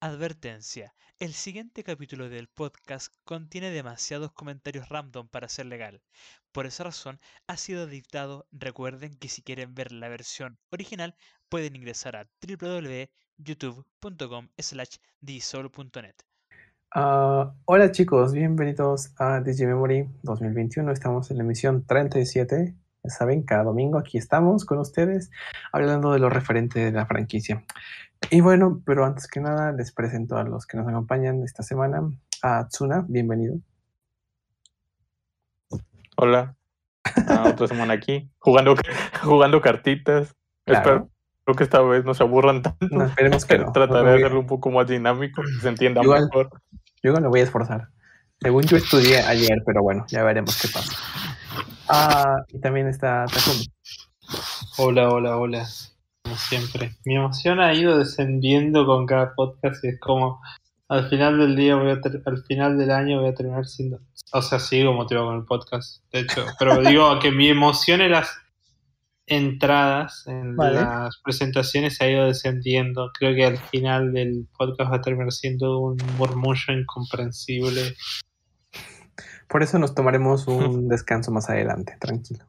Advertencia. El siguiente capítulo del podcast contiene demasiados comentarios random para ser legal. Por esa razón ha sido editado. Recuerden que si quieren ver la versión original pueden ingresar a www.youtube.com slash Ah, hola chicos, bienvenidos a Digimemory 2021. Estamos en la emisión 37. Ya saben, cada domingo aquí estamos con ustedes hablando de lo referente de la franquicia. Y bueno, pero antes que nada les presento a los que nos acompañan esta semana. A Tsuna, bienvenido. Hola. Ah, otra semana aquí, jugando, jugando cartitas. Claro. Espero que esta vez no se aburran tanto. No, esperemos que no. Trataré No de hacerlo un poco más dinámico, que se entienda Igual. mejor. Yo me lo voy a esforzar. Según yo estudié ayer, pero bueno, ya veremos qué pasa. Ah, y también está Takumi. Hola, hola, hola. Como siempre. Mi emoción ha ido descendiendo con cada podcast y es como al final del día voy a al final del año voy a terminar siendo. O sea, sigo motivado con el podcast, de hecho. Pero digo que mi emoción en las entradas, en Vale. las presentaciones ha ido descendiendo. Creo que al final del podcast va a terminar siendo un murmullo incomprensible. Por eso nos tomaremos un descanso más adelante, tranquilo.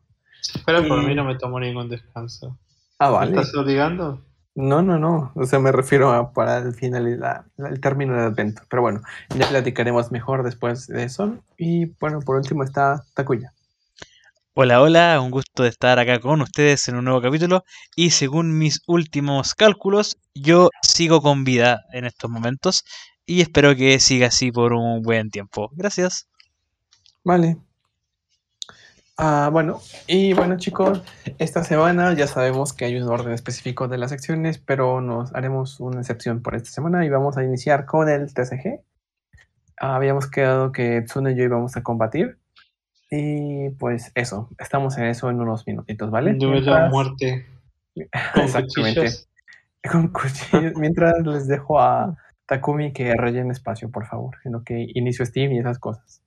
Pero por mí no me tomo ningún descanso. Ah, ¿Me vale. estás obligando? No, no, no. O sea, me refiero a para el final, y la- la- el término del evento. Pero bueno, ya platicaremos mejor después de eso. Y bueno, por último está Takuya. Hola, hola, un gusto de estar acá con ustedes en un nuevo capítulo y según mis últimos cálculos, yo sigo con vida en estos momentos y espero que siga así por un buen tiempo. Gracias. Vale. Ah, bueno, y bueno chicos, esta semana ya sabemos que hay un orden específico de las secciones, pero nos haremos una excepción por esta semana y vamos a iniciar con el TCG. Ah, habíamos quedado que Tsune y yo íbamos a combatir. Y pues eso, estamos en eso en unos minutitos, ¿vale? Duelo Mientras- muerte. Con Exactamente. cuchillos. Con cuchillos. Mientras les dejo a Takumi que rellene espacio, por favor, en lo que inicio Steam y esas cosas.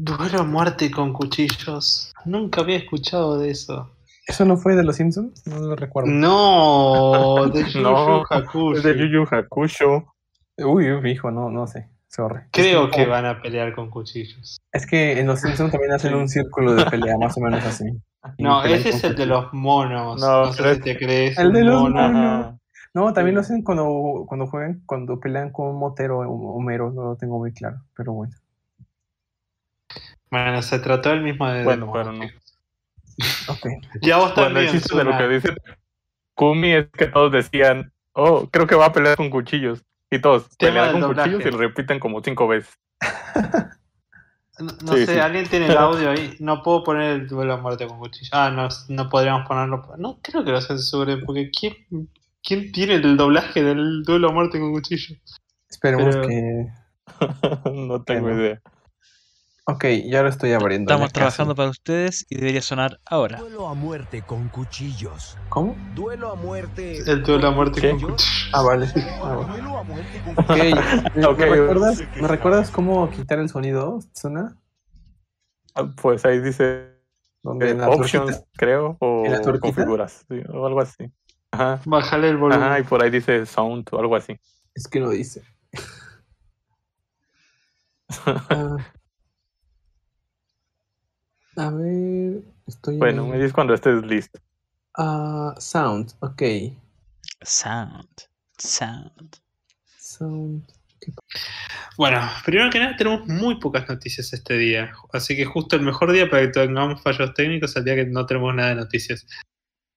Duelo a muerte con cuchillos. Nunca había escuchado de eso. ¿Eso no fue de los Simpsons? No lo recuerdo. No, de Yu No, Hakusho. Es de Yu Yu Hakusho. Uy, uy, hijo, no, no sé. Sorry. Creo es que van a pelear con cuchillos. Es que en los Simpsons también hacen un círculo de pelea, más o menos así. No, ese es el de los monos. No, No, sé si te crees. El de los mono. monos. Ajá. No, también lo hacen cuando, cuando juegan, cuando pelean con un motero o Homero, no lo tengo muy claro, pero bueno. Bueno, se trató el mismo de. Bueno, pero no. Ya vos Bueno, también. el chiste de lo que dice Kumi es que todos decían, oh, creo que va a pelear con cuchillos. Y todos del con doblaje. cuchillos y lo repiten como cinco veces. No, no Sí, sé, sí. alguien tiene el audio ahí. No puedo poner el duelo a muerte con cuchillo. Ah, no, no podríamos ponerlo. No creo que lo censuren, porque ¿quién, ¿quién tiene el doblaje del duelo a muerte con cuchillo? Esperemos Pero- que. no tengo Bueno. idea. Ok, ya lo estoy abriendo. Estamos trabajando casi. para ustedes y debería sonar ahora. Duelo a muerte con cuchillos. ¿Cómo? Duelo a muerte. El duelo a muerte ¿Qué? con cuchillo. Ah, vale. Ah, bueno. Duelo a muerte con cuchillos. ¿me, Ok. me recuerdas, ¿me recuerdas cómo quitar el sonido, Zuna? Ah, Pues ahí dice Donde eh, en options, creo, o ¿En la configuras, sí, o algo así. Ajá. Bájale el volumen. Ajá, y por ahí dice sound o algo así. Es que lo dice. Ah. A ver, estoy. Bueno, en- me dices cuando estés listo. Ah, sound, ok. Sound. Sound. Sound. Bueno, primero que nada tenemos muy pocas noticias este día, así que justo el mejor día para que tengamos fallos técnicos es el día que no tenemos nada de noticias.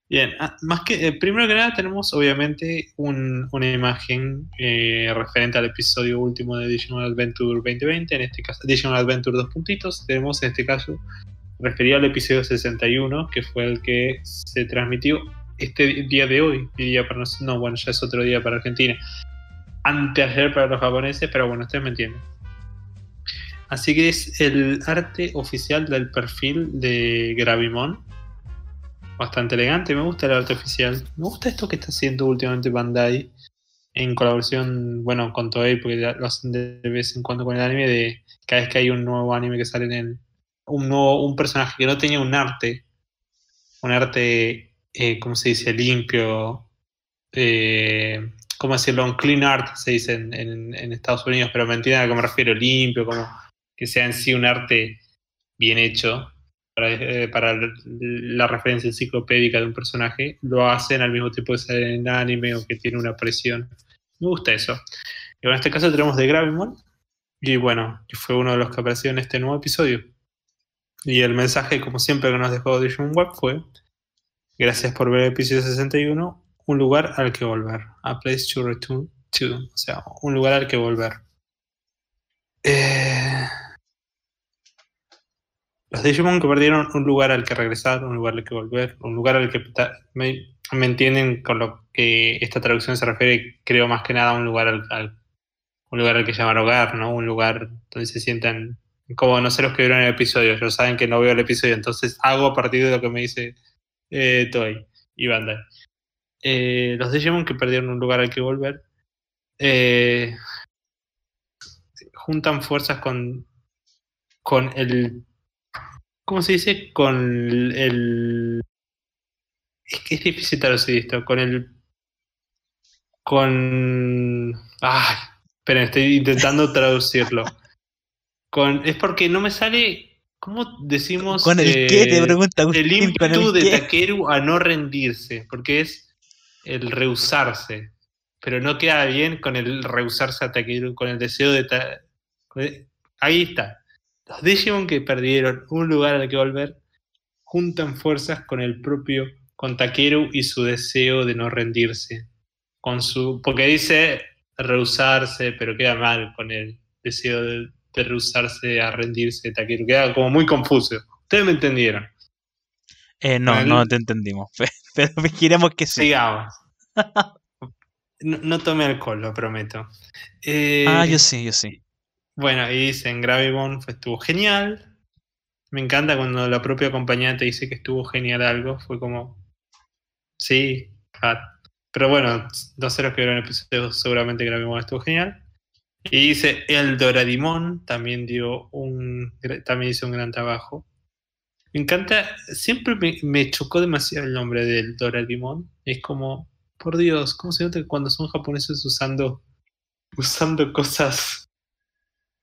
Bien, ah, más que eh, primero que nada tenemos obviamente un- una imagen eh, referente al episodio último de Digimon Adventure 2020, en este caso Digimon Adventure dos puntitos, tenemos en este caso referido al episodio 61, que fue el que se transmitió este día de hoy, para nos- no, bueno, ya es otro día para Argentina anteayer para los japoneses, pero bueno, ustedes me entienden. Así que es el arte oficial del perfil de Gravimon. Bastante elegante, me gusta el arte oficial. Me gusta esto que está haciendo últimamente Bandai en colaboración, bueno, con Toei, porque lo hacen de vez en cuando con el anime, de cada vez que hay un nuevo anime que sale en el... Un, nuevo, un personaje que no tenía un arte, un arte, eh, ¿cómo se dice? Limpio, eh, ¿cómo decirlo? Un clean art, se dice en, en- Estados Unidos, pero me entienden a qué me refiero, limpio, como que sea en sí un arte bien hecho para, eh, la, referencia enciclopédica de un personaje, lo hacen al mismo tiempo que sale en anime o que tiene una presión. Me gusta eso. Y en este caso tenemos de Gravimon, y bueno, fue uno de los que apareció en este nuevo episodio. Y el mensaje, como siempre, que nos dejó Digimon Web fue: Gracias por ver el episodio 61. Un lugar al que volver. A place to return to. O sea, un lugar al que volver. Eh, Los Digimon que perdieron un lugar al que regresar, un lugar al que volver, un lugar al que... Me, me entienden con lo que esta traducción se refiere, creo más que nada a un lugar al, al- un lugar al que llamar hogar, ¿no? Un lugar donde se sientan como no sé los que vieron el episodio, ellos saben que no veo el episodio, entonces hago a partir de lo que me dice eh, Toei y Bandai. Eh, los Digimon que perdieron un lugar al que volver eh, juntan fuerzas con con el ¿cómo se dice? con el es que es difícil traducir esto con el con ay esperen estoy intentando traducirlo con es porque no me sale ¿cómo decimos ¿Con el qué? Te eh, pregunta el Agustín, ¿con ímpetu el de? Takeru a no rendirse, porque es el rehusarse. Pero no queda bien con el rehusarse a Takeru, con el deseo de... ta- el- Ahí está. Los Digimon que perdieron un lugar al que volver juntan fuerzas con el propio, con Takeru y su deseo de no rendirse. Con su, porque dice rehusarse, pero queda mal con el deseo de, de rehusarse a rendirse de Takeru. Queda como muy confuso. Ustedes me entendieron. Eh, no, no te entendimos. Pero queremos que. Sigamos. No, no tomé alcohol, lo prometo. Eh, Ah, yo sí, yo sí. Bueno, y dicen Gravibon fue- estuvo genial. Me encanta cuando la propia compañía te dice que estuvo genial algo. Fue como. Sí, fat. Pero bueno, no sé los que vieron el episodio, seguramente Gravibon estuvo genial. Y dice El Doradimon también dio un también hizo un gran trabajo. Me encanta, siempre me, me chocó demasiado el nombre del Doraemon. Es como, por Dios, ¿cómo se nota que cuando son japoneses usando, usando cosas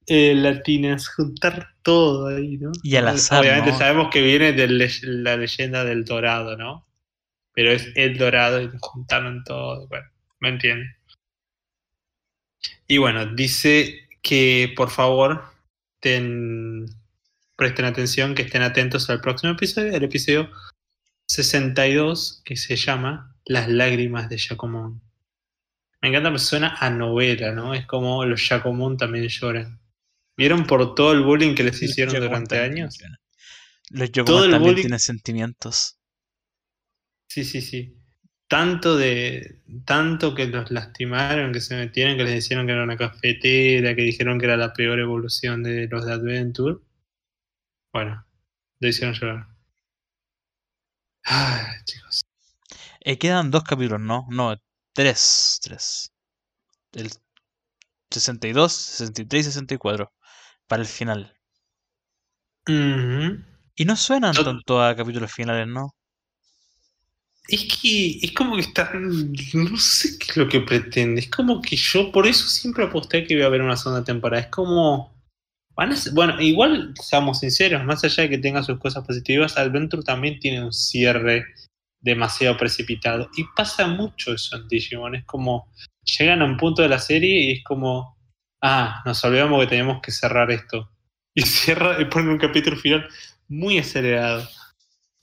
eh, latinas, juntar todo ahí, ¿no? Y al azar, Obviamente ¿no? sabemos que viene de le- la leyenda del Dorado, ¿no? Pero es el Dorado y juntaron todo. Bueno, me entienden. Y bueno, dice que por favor ten- presten atención, que estén atentos al próximo episodio, el episodio 62, que se llama Las lágrimas de Jacomón. Me encanta, me suena a novela, ¿no? Es como los Jacomón también lloran. ¿Vieron por todo el bullying que les hicieron Los durante también años? Los el también bullying- tienen sentimientos. Sí, sí, sí. Tanto de. Tanto que los lastimaron, que se metieron, que les dijeron que era una cafetera, que dijeron que era la peor evolución de los de Adventure. Bueno, lo hicieron llorar. Ay, chicos. Eh, quedan dos capítulos, ¿no? No, tres. Tres. El 62, 63 y 64. Para el final. Y no suenan tanto a capítulos finales, ¿no? Es que es como que están. No sé qué es lo que pretende. Es como que yo, por eso siempre aposté que iba a haber una segunda temporada. Es como. van a bueno, igual, seamos sinceros, más allá de que tenga sus cosas positivas, Adventure también tiene un cierre demasiado precipitado. Y pasa mucho eso en Digimon. Es como. Llegan a un punto de la serie y es como. Ah, nos olvidamos que teníamos que cerrar esto. Y cierra y ponen un capítulo final muy acelerado.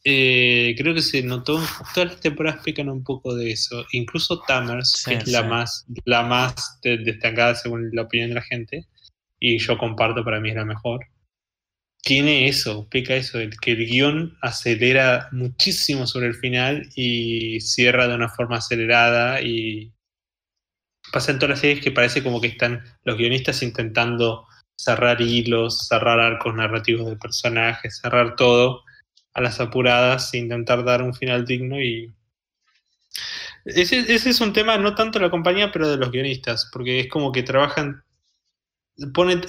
Eh, creo que se notó, todas las temporadas pecan un poco de eso. Incluso Tamers, Sí, que es la más, la más de- destacada según la opinión de la gente, y yo comparto, para mí es la mejor. Tiene eso, peca eso, el que el guion acelera muchísimo sobre el final y cierra de una forma acelerada y pasa en todas las series que parece como que están los guionistas intentando cerrar hilos, cerrar arcos narrativos de personajes, cerrar todo a las apuradas, intentar dar un final digno y... Ese, ese es un tema no tanto de la compañía, pero de los guionistas, porque es como que trabajan,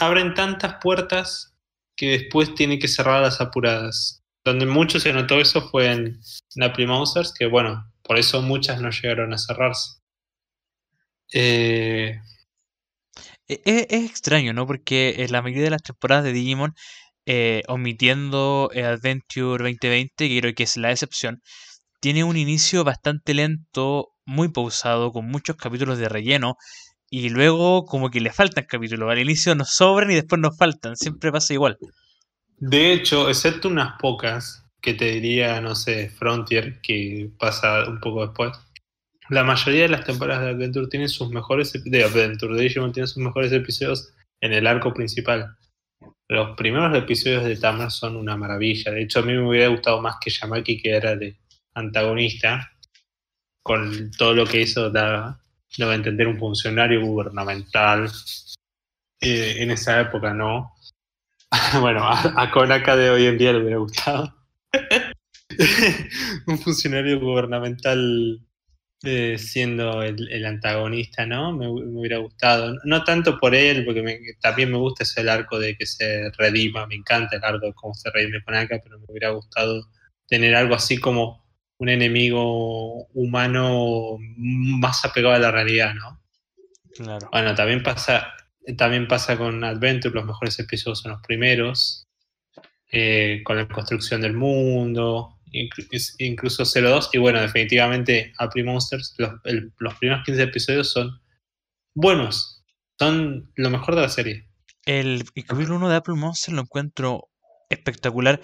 abren tantas puertas que después tienen que cerrar las apuradas. Donde mucho se notó eso fue en Napoli Monsters, que bueno, por eso muchas no llegaron a cerrarse. Eh, E- e- Es, extraño, ¿no? Porque en la mayoría de las temporadas de Digimon, eh, omitiendo Adventure 2020, que creo que es la excepción, tiene un inicio bastante lento, muy pausado, con muchos capítulos de relleno, y luego como que le faltan capítulos. Al inicio nos sobran y después nos faltan. Siempre pasa igual. de hecho, excepto unas pocas, que te diría, no sé, Frontier, que pasa un poco después. La mayoría de las temporadas de Adventure tienen sus mejores de Adventure, de Digimon tienen sus mejores episodios en el arco principal. Los primeros episodios de Tamar son una maravilla. De hecho, a mí me hubiera gustado más que Yamaki, que era de antagonista, con todo lo que hizo, da, daba a entender un funcionario gubernamental. Eh, en esa época no. bueno, a, a de hoy en día le hubiera gustado. un funcionario gubernamental eh, siendo el, el antagonista, ¿no? Me, hu- me hubiera gustado. No tanto por él, porque me- también me gusta ese el arco de que se redima, me encanta el arco de cómo se redime Konaka, pero me hubiera gustado tener algo así como un enemigo humano más apegado a la realidad, ¿no? Claro. Bueno, también pasa, también pasa con Adventure, los mejores episodios son los primeros, eh, con la construcción del mundo, incluso 02, y bueno, definitivamente April Monsters, los, primeros 15 episodios son buenos, son lo mejor de la serie. El, capítulo 1 de Apple Monster lo encuentro espectacular.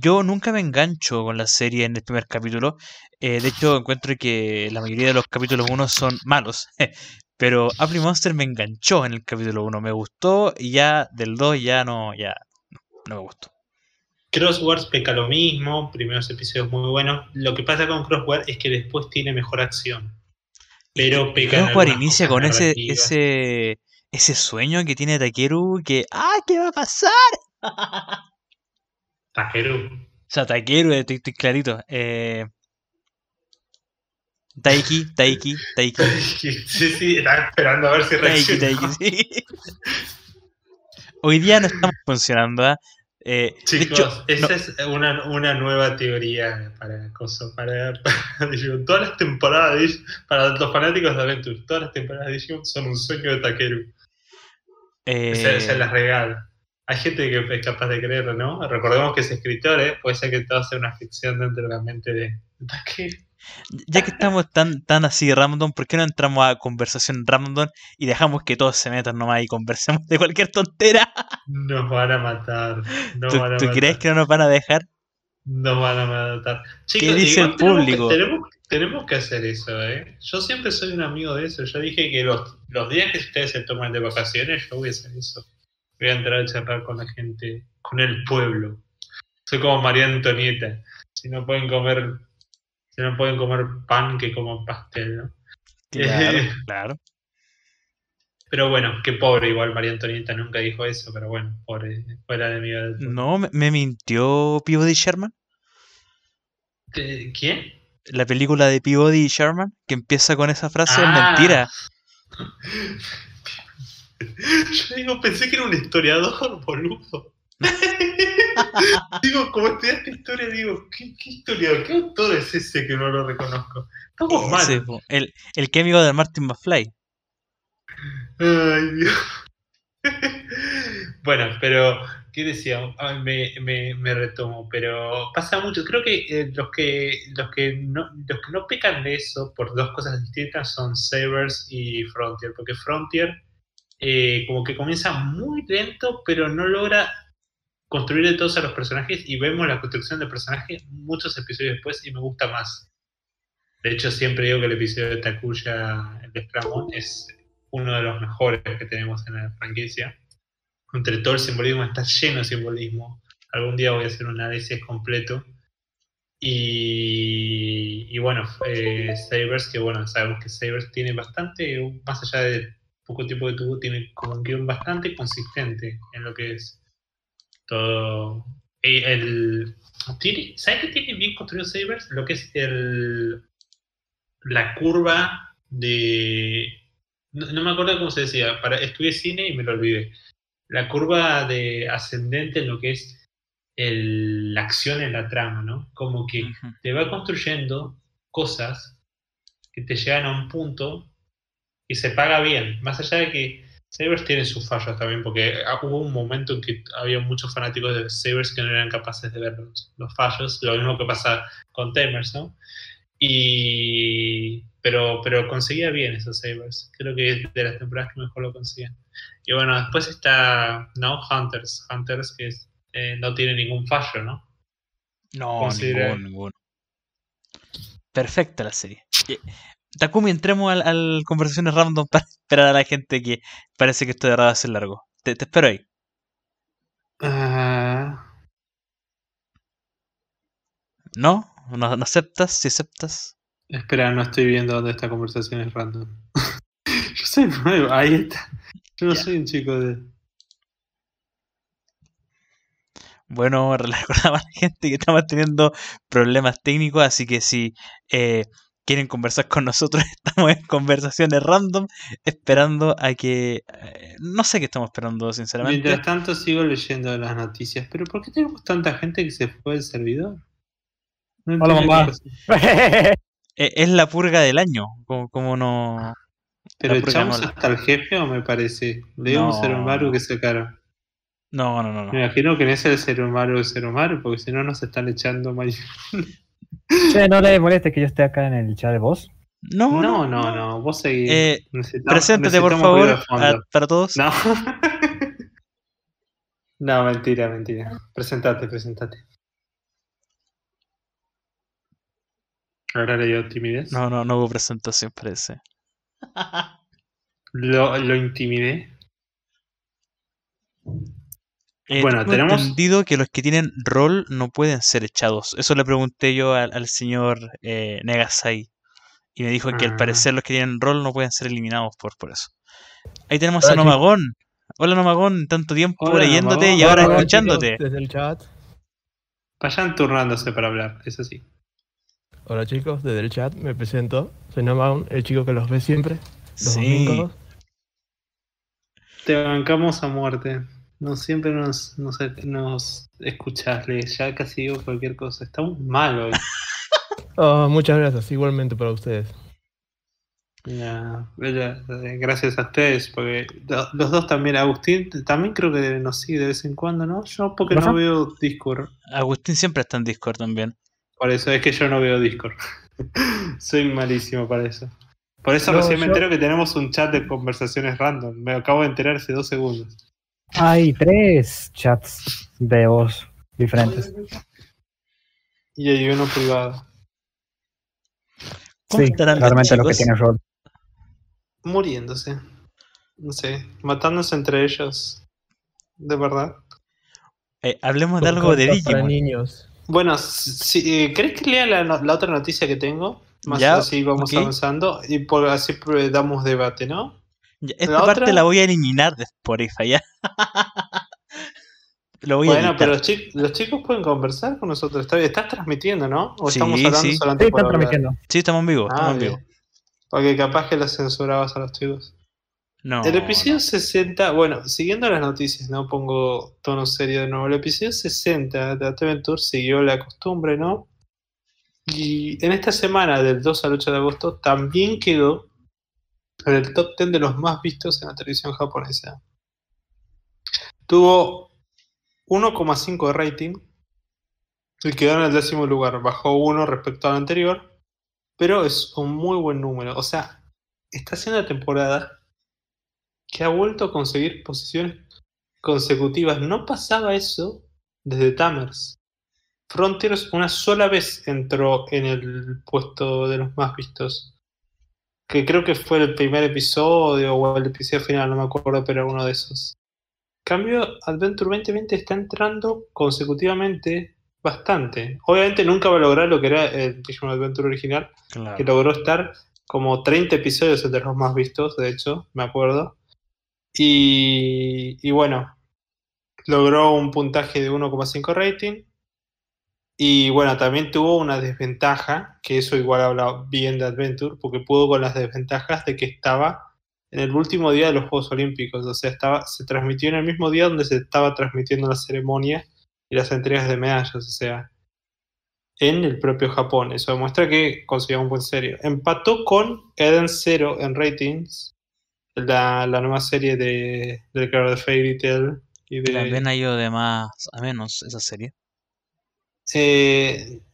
Yo nunca me engancho con la serie en el primer capítulo. Eh, de hecho, encuentro que la mayoría de los capítulos 1 son malos. Pero Apple Monster me enganchó en el capítulo 1. Me gustó y ya del 2 ya no, ya no me gustó. Crosswords peca lo mismo, primeros episodios muy buenos. Lo que pasa con Crossword es que después tiene mejor acción. Pero peca Crossword inicia con ese, ese, ese sueño que tiene Takeru que, ¡ah, qué va a pasar! Takeru. O sea, Takeru, eh, estoy, estoy clarito. Eh, Taiki, Taiki, Taiki. Sí, sí, estaba esperando a ver si Taiki, reacciona. Taiki, sí. Hoy día no estamos funcionando. ¿ah? Eh, de Chicos, hecho, esa no- es una, una nueva teoría para, para, para Digimon. Todas las temporadas de Digimon, para los fanáticos de Adventure, todas las temporadas de Digimon son un sueño de Takeru. se, se eh, las regala. Hay gente que es capaz de creerlo, ¿no? Recordemos que es escritor, ¿eh? Puede ser que todo sea una ficción dentro de la mente de Takeru. Ya que estamos tan, tan así random, ¿por qué no entramos a conversación random y dejamos que todos se metan nomás y conversemos de cualquier tontera? Nos van a matar. Nos ¿Tú, van a tú matar. crees que no nos van a dejar? Nos van a matar. Chicos, dice el tenemos público? Que, tenemos, tenemos que hacer eso, ¿eh? Yo siempre soy un amigo de eso. Yo dije que los, los días que ustedes se toman de vacaciones, yo voy a hacer eso. Voy a entrar a charlar con la gente, con el pueblo. Soy como María Antonieta. Si no pueden comer, si no pueden comer pan, que coman pastel, ¿no? Claro, Eh. claro. Pero bueno, qué pobre, igual María Antonieta nunca dijo eso, pero bueno, pobre, fuera de mi No, me, mintió Peabody Sherman. ¿Te- ¿Quién? La película de Peabody Sherman, que empieza con esa frase, es Ah. mentira. Yo digo, pensé que era un historiador, boludo. digo, como estudiaste historia, digo, ¿qué, qué historiador? ¿Qué autor es ese que no lo reconozco? Estamos mal. Ese, po, el, el que amigo de Martin McFly. Ay, Dios. bueno, pero, ¿qué decía? Ay, me, me, me retomo, pero pasa mucho. Creo que, eh, los que los que no los que no pecan de eso por dos cosas distintas son Sabers y Frontier, porque Frontier eh, como que comienza muy lento, pero no logra construir todos a los personajes y vemos la construcción de personajes muchos episodios después y me gusta más. De hecho, siempre digo que el episodio de Takuya, el de Scramon, es uno de los mejores que tenemos en la franquicia. Entre todo el simbolismo, está lleno de simbolismo. Algún día voy a hacer un análisis completo. Y, y bueno, eh, Sabers, que bueno, sabemos que Sabers tiene bastante, más allá de poco tiempo que tuvo, tiene como un guion bastante consistente en lo que es todo. El, tiene, ¿Sabes qué tiene bien construido Sabers? Lo que es el, la curva de. No, no me acuerdo cómo se decía. Para, estudié cine y me lo olvidé. La curva de ascendente en lo que es el- la acción en la trama, ¿no? Como que te va construyendo cosas que te llegan a un punto Y se paga bien. Más allá de que Sabers tiene sus fallos también, porque hubo un momento en que había muchos fanáticos de Sabers que no eran capaces de ver los, los fallos. Lo mismo que pasa con Tamers, ¿no? Y, pero, pero conseguía bien esos Sabers. Creo que es de las temporadas que mejor lo conseguían. Y bueno, después está ¿no? Hunters. Hunters que es- eh, no tiene ningún fallo, ¿no? No, ninguno, ninguno. Perfecta la serie. Takumi, entremos al, al conversaciones random para esperar a la gente que parece que esto de verdad va a ser largo. Te, te espero ahí. Ah, ¿No? ¿No, no aceptas? ¿Si aceptas? espera, no estoy viendo dónde esta conversación es random. Yo soy nuevo, ahí está. Yo no soy un chico de. Bueno, recordaba a la gente que estamos teniendo problemas técnicos, así que si eh, quieren conversar con nosotros, estamos en conversaciones random, esperando a que... eh, no sé qué estamos esperando, sinceramente. Mientras tanto sigo leyendo las noticias. Pero ¿por qué tenemos tanta gente que se fue del servidor? No Hola, mamá. Eh, es la purga del año, como, como no... Pero echamos no- hasta el jefe o me parece. Leo No. un Serumaru que sacaron. No, no, no. no. Me imagino que no es el Serumaru el Serumaru, porque si no nos están echando mal. Che, no le moleste que yo esté acá en el chat de voz. No, No, no, no, vos seguís. Eh, Preséntate, por favor, a- para todos. No. no, mentira, mentira. Presentate, presentate. Ahora le dio timidez. No, no, no hubo presentación, parece. Lo, lo intimidé. Eh, Bueno, tengo tenemos- entendido que los que tienen rol no pueden ser echados. Eso le pregunté yo al, al señor eh, Negasai. Y me dijo que al Ah. parecer los que tienen rol no pueden ser eliminados por, por eso. Ahí tenemos a Hola. Nomagón. Hola Nomagón, tanto tiempo Hola, leyéndote Nomagón. y ahora Hola, escuchándote. chicos, desde el chat. Vayan turnándose para hablar, eso sí. Hola chicos, desde el chat me presento. Soy Namaun, el chico que los ve siempre. Los Sí. domingos. Te bancamos a muerte. No siempre nos, nos, nos escuchás, Le, ya casi digo cualquier cosa. Estamos mal hoy. Oh, muchas gracias, igualmente para ustedes. Ya, eh, gracias a ustedes, porque los dos también, Agustín también creo que nos sigue de vez en cuando, ¿no? Yo porque Ajá. no veo Discord, Agustín siempre está en Discord también. por eso es que yo no veo Discord. Soy malísimo para eso. Por eso No, recién me entero que tenemos un chat de conversaciones random. Me acabo de enterar hace dos segundos. Hay tres chats de voz diferentes. Y hay uno privado. ¿Cómo Sí, estarán claramente los que tienen rol. Muriéndose. No sé, matándose entre ellos. De verdad. Eh, hablemos de algo de para Digimon. niños. Bueno, si, eh, ¿crees que lea la, otra noticia que tengo? Más Ya, así vamos avanzando y por así eh, damos debate, ¿no? Esta La parte otra- la voy a eliminar de Spotify, ¿ya? Lo voy a Bueno, pero los, chi- los chicos pueden conversar con nosotros. Estás transmitiendo, ¿no? ¿O Sí, estamos hablando sí. solamente Sí, hablar? Sí, estamos en vivo, Ah, estamos en vivo. Porque capaz que los censurabas a los chicos. No, el episodio no. 60, bueno, siguiendo las noticias, no pongo tono serio de nuevo. El episodio 60 de Adventure siguió la costumbre, ¿no? Y en esta semana, del 2 al 8 de agosto, también quedó en el top 10 de los más vistos en la televisión japonesa. Tuvo 1,5 de rating y quedó en el décimo lugar. Bajó uno respecto al anterior, pero es un muy buen número. O sea, está haciendo la temporada que ha vuelto a conseguir posiciones consecutivas. No pasaba eso desde Tamers. Frontiers una sola vez entró en el puesto de los más vistos. Que creo que fue el primer episodio o el episodio final, no me acuerdo, pero uno de esos. En cambio, Adventure 2020 está entrando consecutivamente bastante. Obviamente nunca va a lograr lo que era el Digimon Adventure original, Claro. que logró estar como 30 episodios entre los más vistos, de hecho, me acuerdo. Y, y bueno, logró un puntaje de 1,5 rating. Y bueno, también tuvo una desventaja, que eso igual habla bien de Adventure, porque pudo con las desventajas de que estaba en el último día de los Juegos Olímpicos. O sea, estaba, se transmitió en el mismo día donde se estaba transmitiendo la ceremonia y las entregas de medallas. O sea, en el propio Japón. Eso demuestra que consiguió un buen serio. Empató con Eden Zero en ratings, la, la nueva serie de, del creador de Fairy Tail y de... ha ido de más a menos esa serie.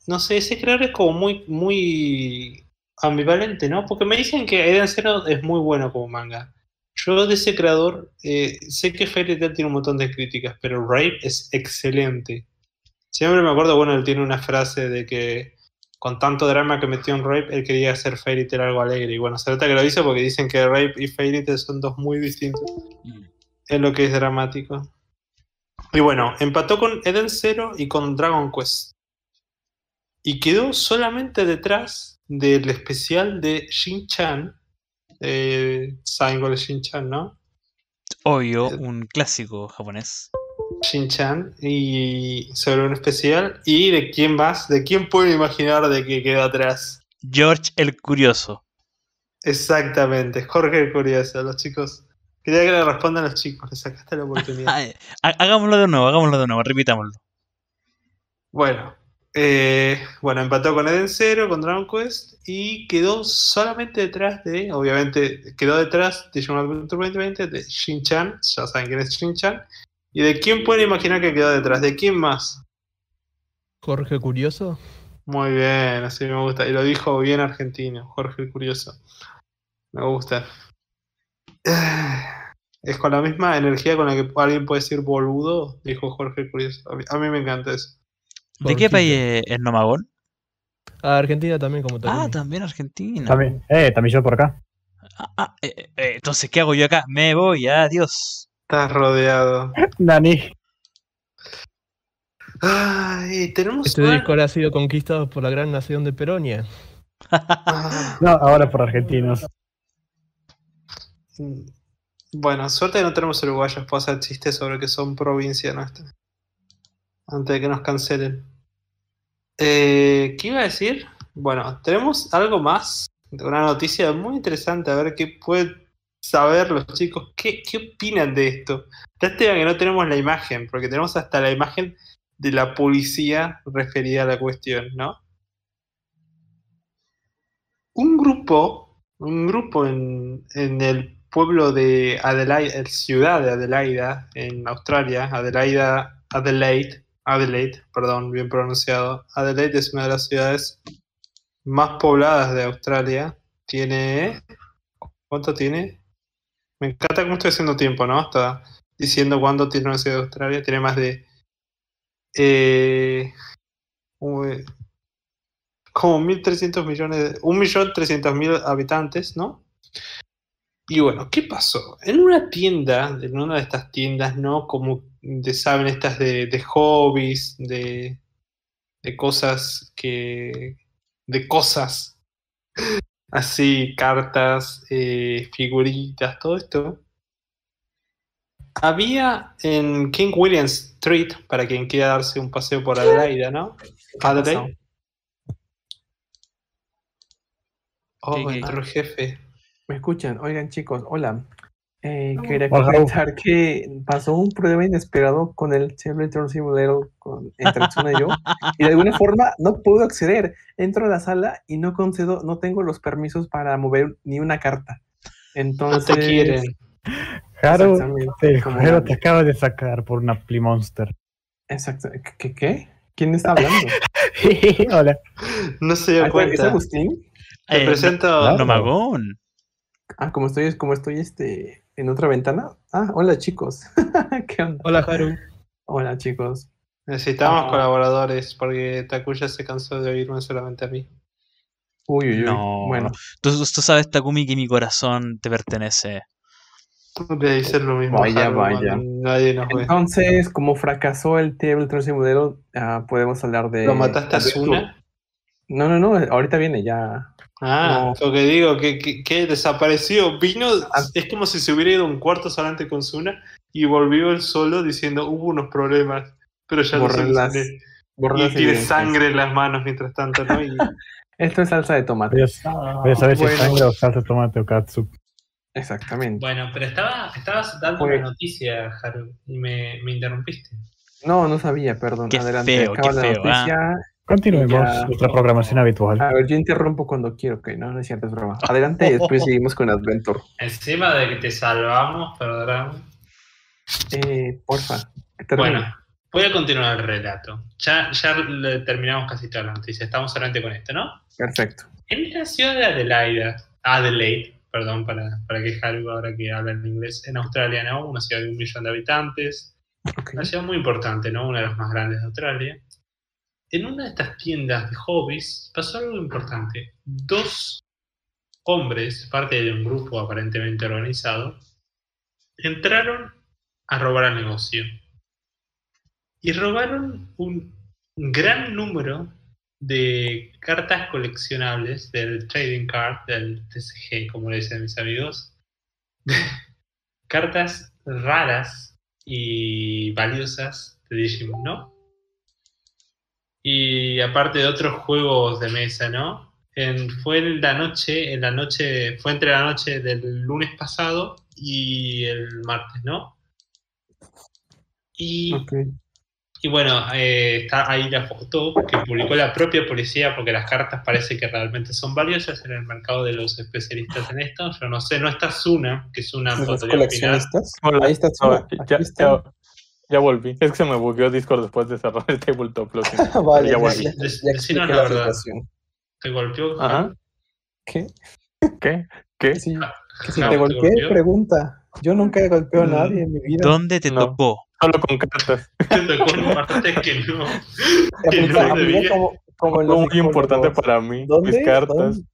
No sé, ese creador es como muy, muy ambivalente, ¿no? Porque me dicen que Eden Zero es muy bueno como manga. Yo de ese creador eh, sé que Fairy Tail tiene un montón de críticas, pero Rape es excelente. Siempre me acuerdo, bueno, él tiene una frase de que con tanto drama que metió en Rape, él quería hacer Fairy Tail algo alegre. Y bueno, se nota que lo hizo porque dicen que Rape y Fairy Tail son dos muy distintos en lo que es dramático. Y bueno, empató con Eden Zero y con Dragon Quest. Y quedó solamente detrás del especial de Shin-Chan. Eh, ¿Saben cuál es Shin-Chan, no? Obvio, Eh, un clásico japonés. Shin-Chan y sobre un especial. ¿Y de quién más? ¿De quién pueden imaginar de que quedó atrás? George el Curioso. Exactamente, Jorge el Curioso, los chicos. Quería que le respondan los chicos, le sacaste la oportunidad. Ay, ha- hagámoslo de nuevo, hagámoslo de nuevo, repitámoslo. Bueno, eh, bueno, empató con Eden Zero, con Dragon Quest y quedó solamente detrás de, obviamente, quedó detrás de Digimon Adventure 2020, de Shin-Chan, ya saben quién es Shin-Chan. ¿Y de quién pueden imaginar que quedó detrás? ¿De quién más? Jorge Curioso. Muy bien, así me gusta. Y lo dijo bien argentino, Jorge Curioso. Me gusta. Es con la misma energía con la que alguien puede decir boludo, dijo Jorge Curioso. A mí, a mí me encanta eso. ¿De qué país es- es Nomagón? Ah, Argentina también, como Ah, Takumi. también Argentina. También, eh, también yo por acá. Ah, ah, eh, eh, eh, entonces, ¿qué hago yo acá? Me voy, adiós. Estás rodeado. Nani. Ay, tenemos Este una- disco ha sido conquistado por la gran nación de Peronia. Ah, No, ahora por argentinos. Mm. Bueno, suerte no tenemos uruguayos para hacer chistes sobre que son provincia nuestra. Antes de que nos cancelen. Eh, ¿Qué iba a decir? Bueno, tenemos algo más. Una noticia muy interesante. A ver qué pueden saber los chicos. ¿Qué, opinan de esto? Lástima que no tenemos la imagen, porque tenemos hasta la imagen de la policía referida a la cuestión, ¿no? Un grupo, un grupo en el pueblo de Adelaide, ciudad de Adelaida, en Australia, Adelaida, Adelaide, Adelaide, perdón, bien pronunciado. Adelaide es una de las ciudades más pobladas de Australia. Tiene. ¿Cuánto tiene? Me encanta cómo estoy haciendo tiempo, ¿no? Está diciendo cuánto tiene una ciudad de Australia. Tiene más de. Eh, uy, como 1.300 millones, de- 1.300.000 habitantes, ¿no? Y bueno, ¿qué pasó? En una tienda, en una de estas tiendas, ¿no? Como de, saben, estas de, de hobbies, de, de cosas que. de cosas. Así, cartas, eh, figuritas, todo esto. Había en King William Street, para quien quiera darse un paseo por Adelaida, ¿no? Adelaide. Oh, entró el jefe. ¿Me escuchan? Oigan, chicos, hola. Eh, quería Hola. comentar que pasó un prueba inesperado con el Simulator Simulator con, entre Tsuna y yo. Y de alguna forma no puedo acceder. Entro a la sala y no concedo, no tengo los permisos para mover ni una carta. No Entonces. te quieren. Haru, Exactamente, el como juego nadie. te acaba de sacar por una Play Monster. Exacto. ¿Qué? qué? ¿Quién está hablando? Hola. No se dio Ah, ¿Es. Agustín? Te Eh, presento. claro. Nomagón. Ah, como estoy, como estoy este, en otra ventana. Ah, hola chicos. ¿Qué onda? Hola, Haru. Hola chicos. Necesitamos Ah. colaboradores porque Takuya se cansó de oírme solamente a mí. Uy, uy, uy. No. Bueno, Tú, tú sabes, Takumi, que mi corazón te pertenece. Le dicen lo mismo. Vaya, Haru vaya. Nadie nos ve. entonces, como fracasó el Tabletop Simulator, ah, podemos hablar de. ¿Lo mataste a. Suna? No, no, no, ahorita viene ya. Ah, No. lo que digo, que, que, que desapareció. Vino, Ah. es como si se hubiera ido un cuarto solamente con Suna y volvió él solo diciendo hubo unos problemas, pero ya lo Borré las- solucioné. borré Y las tiene sangre en las manos mientras tanto, ¿no? Y Esto es salsa de tomate. Voy a, saber si bueno. es sangre o salsa de tomate o katsu. Exactamente. Bueno, pero estaba, estabas dando Fue- una noticia, Haru, y me, me interrumpiste. No, no sabía, perdón. Qué Adelante. feo, acaba qué la feo, ah. Continuemos Ya. nuestra programación habitual. A ver, yo interrumpo cuando quiero, ok, no, no es cierto, es broma. Adelante y después seguimos con Adventure. Encima de que te salvamos, perdón. Eh, porfa. termina. Bueno, voy a continuar el relato. Ya, ya terminamos casi toda la noticia. Estamos solamente con esto, ¿no? Perfecto. En la ciudad de Adelaide, Adelaide, perdón, para, para que algo ahora que habla en inglés, en Australia, ¿no? Una ciudad de un millón de habitantes, una ciudad muy importante, ¿no? Una de las más grandes de Australia. En una de estas tiendas de hobbies pasó algo importante. Dos hombres, parte de un grupo aparentemente organizado, entraron a robar al negocio. Y robaron un gran número de cartas coleccionables del trading card, del TCG, como le dicen mis amigos. cartas raras y valiosas de Digimon, ¿no? Y aparte de otros juegos de mesa, ¿no? En- fue en la noche, en la noche, fue entre la noche del lunes pasado y el martes, ¿no? Y y bueno, eh, está ahí la foto que publicó la propia policía porque las cartas parece que realmente son valiosas en el mercado de los especialistas en esto. Yo no sé, no está Zuna, que es una ¿De los podría opinar. coleccionistas? Hola. Ahí está Zuna, ya, aquí está. Ya, ya volví. Es que se me bugueó Discord después de cerrar el tabletop. Vale, ya ya, volví. ya, ya expliqué la la verdad. situación. ¿Te golpeó? Ajá. ¿Qué? ¿Qué? ¿Qué? Si, que si ah, te ¿te golpeé, pregunta. Yo nunca he golpeado a Mm, nadie en mi vida. ¿Dónde te No. tocó? Solo con cartas. Te tocó en que no. que no como, Algo muy importante para mí. ¿Dónde? Mis cartas. ¿Dónde?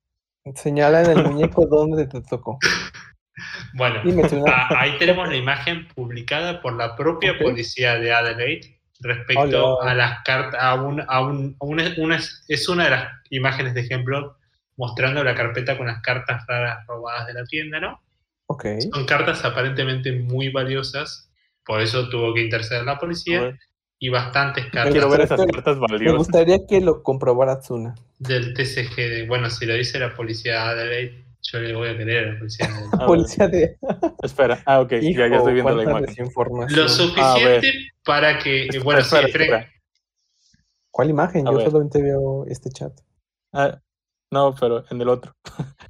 Señala en el muñeco dónde te tocó. Bueno, ah, ahí tenemos la imagen publicada por la propia policía de Adelaide respecto Hola. a las cartas, a un, a un, a una- una- es una de las imágenes de ejemplo mostrando la carpeta con las cartas raras robadas de la tienda, ¿no? Ok. Son cartas aparentemente muy valiosas, por eso tuvo que interceder la A policía y bastantes cartas Quiero ver esas Me gustaría que lo comprobara Tsuna. del TCG. de- bueno, si lo dice la policía de Adelaide, yo le voy a creer a la policía de Adelaide. A ver, Policía de. Espera. Ah, ok. Hijo, ya, ya estoy viendo la imagen. Lo suficiente para que, Espera, bueno, espera. ¿Cuál imagen? A Yo ver. solamente veo este chat. Ah, no, pero en el otro.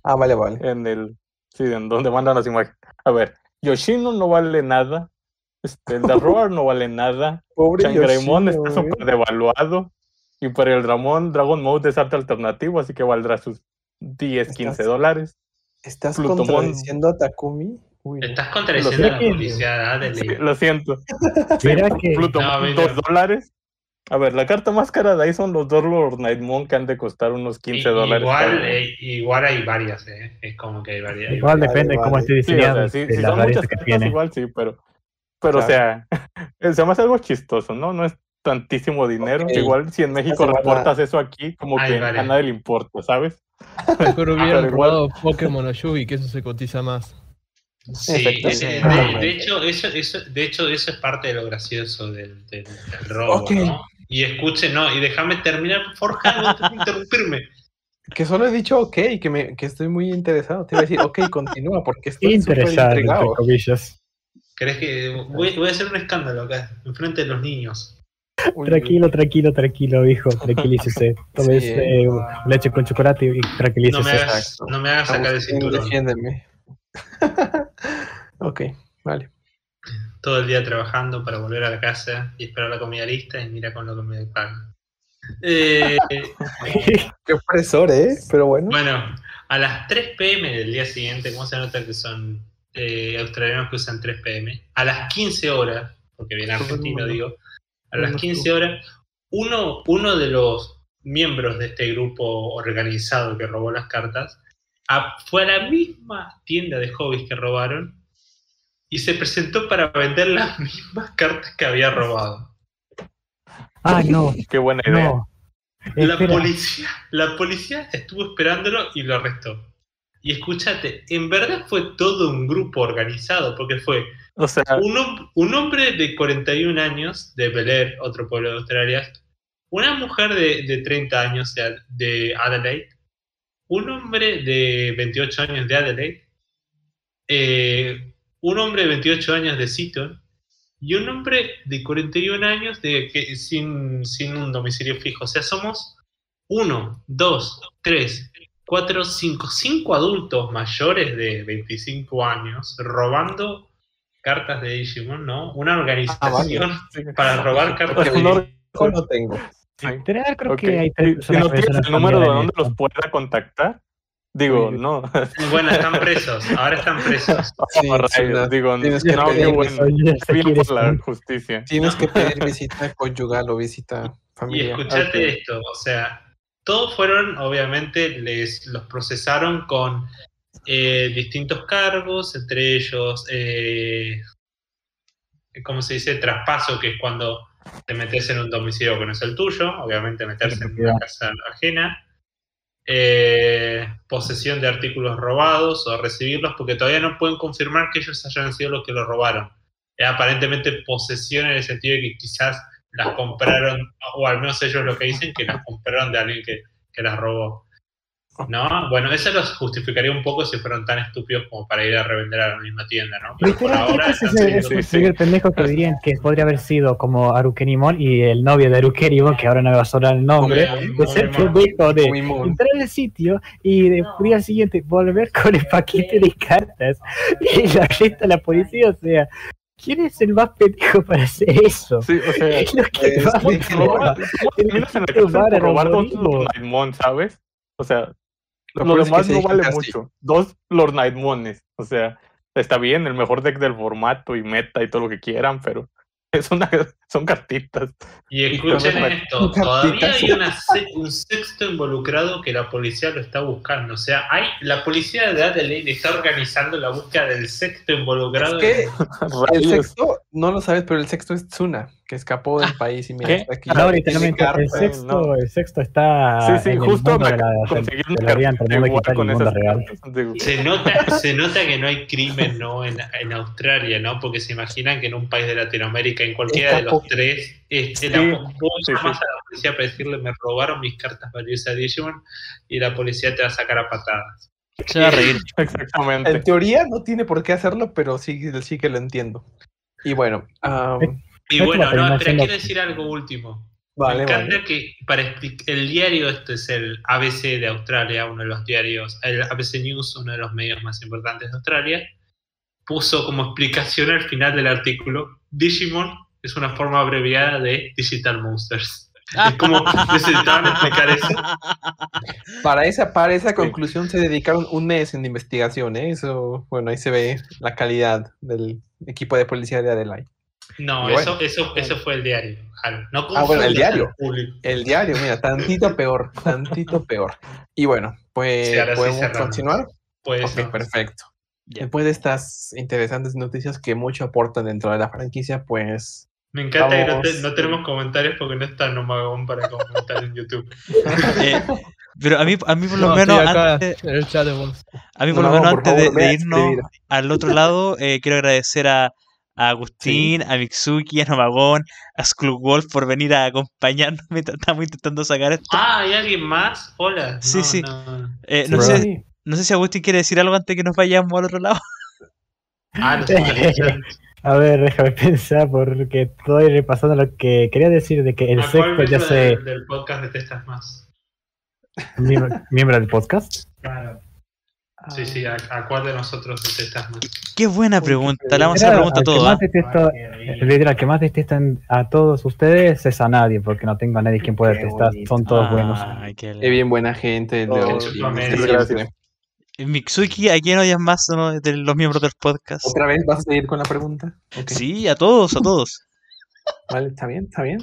Ah, vale, vale. En el. Sí, en donde mandan las imágenes. A ver. Yoshino no vale nada. Este, el de Roar no vale nada. Pobre Changraemon Yoshino, está ¿eh? súper devaluado. Y para el Dramón, Dragon Mode es arte alternativo, así que valdrá sus 10, 15 Estás- dólares. ¿Estás Plutomon. contradiciendo a Takumi? Uy, estás contradiciendo a la de Sí, lo siento. Sí, Mira que No, mira. 2 dólares. A ver, la carta más cara de ahí son los dos Lord Nightmon que han de costar unos 15 Y- dólares. Igual, eh, igual hay varias, eh. Es como que hay varias. hay igual varias. depende de cómo esté Sí, o diseñado sea, sí, de sí las son muchas que cartas tiene. igual, sí, pero, pero o sea, se me hace algo chistoso, ¿no? No es tantísimo dinero. Igual si en México reportas eso aquí, como Hay que a nadie le importa, ¿sabes? Mejor hubieran pero igual- robado Pokémon o Yugi, que eso se cotiza más. Sí, Efectivamente. eh, de, de hecho, eso, eso, de hecho, eso es parte de lo gracioso del, del- del robo. Y escuchen, no, y déjame terminar, Forja, no que interrumpirme. Que solo he dicho ok, que, me, que estoy muy interesado. Te iba a decir, ok, continúa, porque estoy comillas. ¿Crees que voy, voy a hacer un escándalo acá, enfrente de los niños? Uy, Tranquilo, tranquilo, tranquilo, hijo. Tranquilícese. Tomes Sí, eh, ah. leche con chocolate y No me tranquilícese. hagas, no me hagas sacar el cinturón. defiéndeme. ok, vale. Todo el día trabajando para volver a la casa y esperar la comida lista y mira con lo que me pagan. Eh, Qué opresor, ¿eh? Pero bueno. bueno, a las 3 pm del día siguiente, ¿cómo se nota que son eh, australianos que usan 3 pm? A las 15 horas, porque el argentino, mundo. digo, a las Todo el 15 horas, uno, uno de los miembros de este grupo organizado que robó las cartas a- fue a la misma tienda de hobbies que robaron y se presentó para vender las mismas cartas que había robado. Ah, no, Qué buena idea. no. La policía, la policía estuvo esperándolo y lo arrestó. Y escúchate, en verdad fue todo un grupo organizado, porque fue O sea, un, un hombre de 41 años de Bel Air, otro pueblo de Australia, una mujer de, de 30 años de, de Adelaide, un hombre de 28 años de Adelaide, eh, un hombre de 28 años de Seaton y un hombre de 41 años de, que, sin, sin un domicilio fijo. O sea, somos uno, dos, tres, cuatro, cinco, cinco adultos mayores de 25 años robando cartas de Digimon, ¿no? Una organización Sí. para robar cartas Pues de no- Digimon. Yo no tengo. Sí. Literal, creo que hay Si- tres Si personas no tienes el número de donde los pueda contactar, digo, Sí. no. Bueno, están presos, ahora están presos. Sí, Oh, rayos, digo, tienes no, que qué pedir bueno. Oye, Qué bien ¿quieres por la un- justicia. Tienes que pedir visita conyugal o visita Y familiar. escuchate Ok. esto, o sea, todos fueron, obviamente, les los procesaron con eh, distintos cargos, entre ellos, eh, ¿cómo se dice? Traspaso, que es cuando te metes en un domicilio que no es el tuyo, obviamente meterse en una casa ajena. Eh, posesión de artículos robados o recibirlos, porque todavía no pueden confirmar que ellos hayan sido los que los robaron. Es aparentemente posesión en el sentido de que quizás las compraron, o al menos ellos lo que dicen, que las compraron de alguien que, que las robó. ¿No? Bueno, eso los justificaría un poco si fueron tan estúpidos como para ir a revender a la misma tienda, ¿no? Pero por ahora es el, sí, sí. el pendejo que dirían que podría haber sido como Arukenimon y el novio de Arukenimon, que ahora no me va a sonar el nombre, Como- es el pendejo de entrar al sitio y el día siguiente volver con el paquete de cartas y la arresta la policía, o sea, ¿quién es el más pendejo para hacer eso? Sí, o sea, Es lo que es vamos que a roba- robar. ¿cómo terminas en la Robar a robar. Lord Nightmon, ¿sabes? O sea, Lo lo peor es que demás no vale casi- mucho. Dos Lord Nightmones. O sea, está bien, el mejor deck del formato y meta y todo lo que quieran, pero es una, son cartitas. Y escuchen cosas esto, todavía hay una un sexto involucrado que la policía lo está buscando. O sea, hay la policía de Adelaide está organizando la búsqueda del sexto involucrado. Es que el sexto, no lo sabes, pero el sexto es Tsuna, que escapó del país y mira, ¿Qué? está aquí. No, literalmente, el sexto, no. el sexto está Sí, sí, en justo me Se nota, se nota que no hay crimen ¿no? en, en Australia, ¿no? Porque se imaginan que en un país de Latinoamérica, en cualquiera de los tres, este, Sí, la, vos sí, sí. a la policía para decirle me robaron mis cartas valiosas de Digimon y la policía te va a sacar a patadas. Se va a reír. Exactamente. En teoría no tiene por qué hacerlo, pero sí, sí que lo entiendo. Y bueno, Y Esto bueno, no, pero quiero decir algo último. vale, Me encanta vale. que para el diario, este es el ABC de Australia, uno de los diarios, el ABC News, uno de los medios más importantes de Australia, puso como explicación al final del artículo, Digimon es una forma abreviada de Digital Monsters. Es como necesitaban explicar eso. Para esa, para esa conclusión se dedicaron un mes en investigación, ¿eh? Eso, bueno, ahí se ve la calidad del equipo de policía de Adelaide. No, bueno. eso, eso, eso fue el diario. No Ah, bueno, el diario. El diario, mira, tantito peor, tantito peor. Y bueno, pues Sí, podemos continuar. Pues Ok, no. perfecto. Después de estas interesantes noticias que mucho aportan dentro de la franquicia, pues Me encanta que no, te- Vamos. no tenemos comentarios porque no está Nomagón para comentar en YouTube. Eh, pero a mí, a mí por lo No, menos antes, de a mí por No, lo menos por antes favor, de, irnos al otro lado, eh, quiero agradecer a, a Agustín, a Mitsuki, a Nomagón, a Skullwolf por venir a acompañarnos mientras estamos intentando sacar esto. Ah, ¿hay alguien más? Hola. Sí, No, sí. no. Eh, no, sé, no sé si Agustín quiere decir algo antes que nos vayamos al otro lado. Ah, no sé. A ver, déjame pensar porque estoy repasando lo que quería decir de que el ¿A cuál sexto ya se del, del podcast detestas más? miembro, miembro del podcast. Claro. Sí, sí, ¿a, a cuál de nosotros detestas más? Qué buena Uy, qué pregunta, le vamos a hacer pregunta a todos. más ¿ah? detesto- el líder al que más detestan a todos ustedes es a nadie, porque no tengo a nadie quien pueda Qué detestar. Son todos buenos. Ay, qué es bien buena gente. Mitsuki, ¿a quién odias más no, de los miembros del podcast? ¿Otra vez vas a seguir con la pregunta? Sí, a todos, a todos. Vale, está bien, está bien.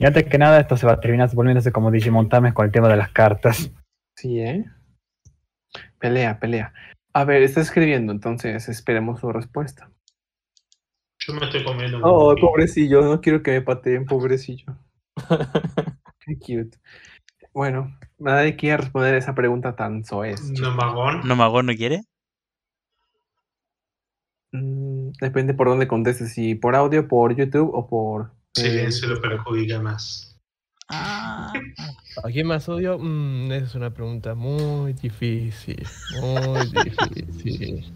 Y antes que nada, esto se va a terminar volviéndose como Digimon Tames con el tema de las cartas. Sí, ¿eh? Pelea, pelea. A ver, está escribiendo, entonces esperemos su respuesta. Yo me estoy comiendo un Oh, pobrecillo, no quiero que me pateen, pobrecillo. Qué cute. Bueno, nadie quiere responder esa pregunta tan soez. Nomagón. ¿Nomagón no quiere? Mm, depende por dónde contestes, si por audio, por YouTube o por... eh, Silencio lo perjudica más. Ah. ¿A quién más odio? Mm, esa es una pregunta muy difícil. Muy difícil.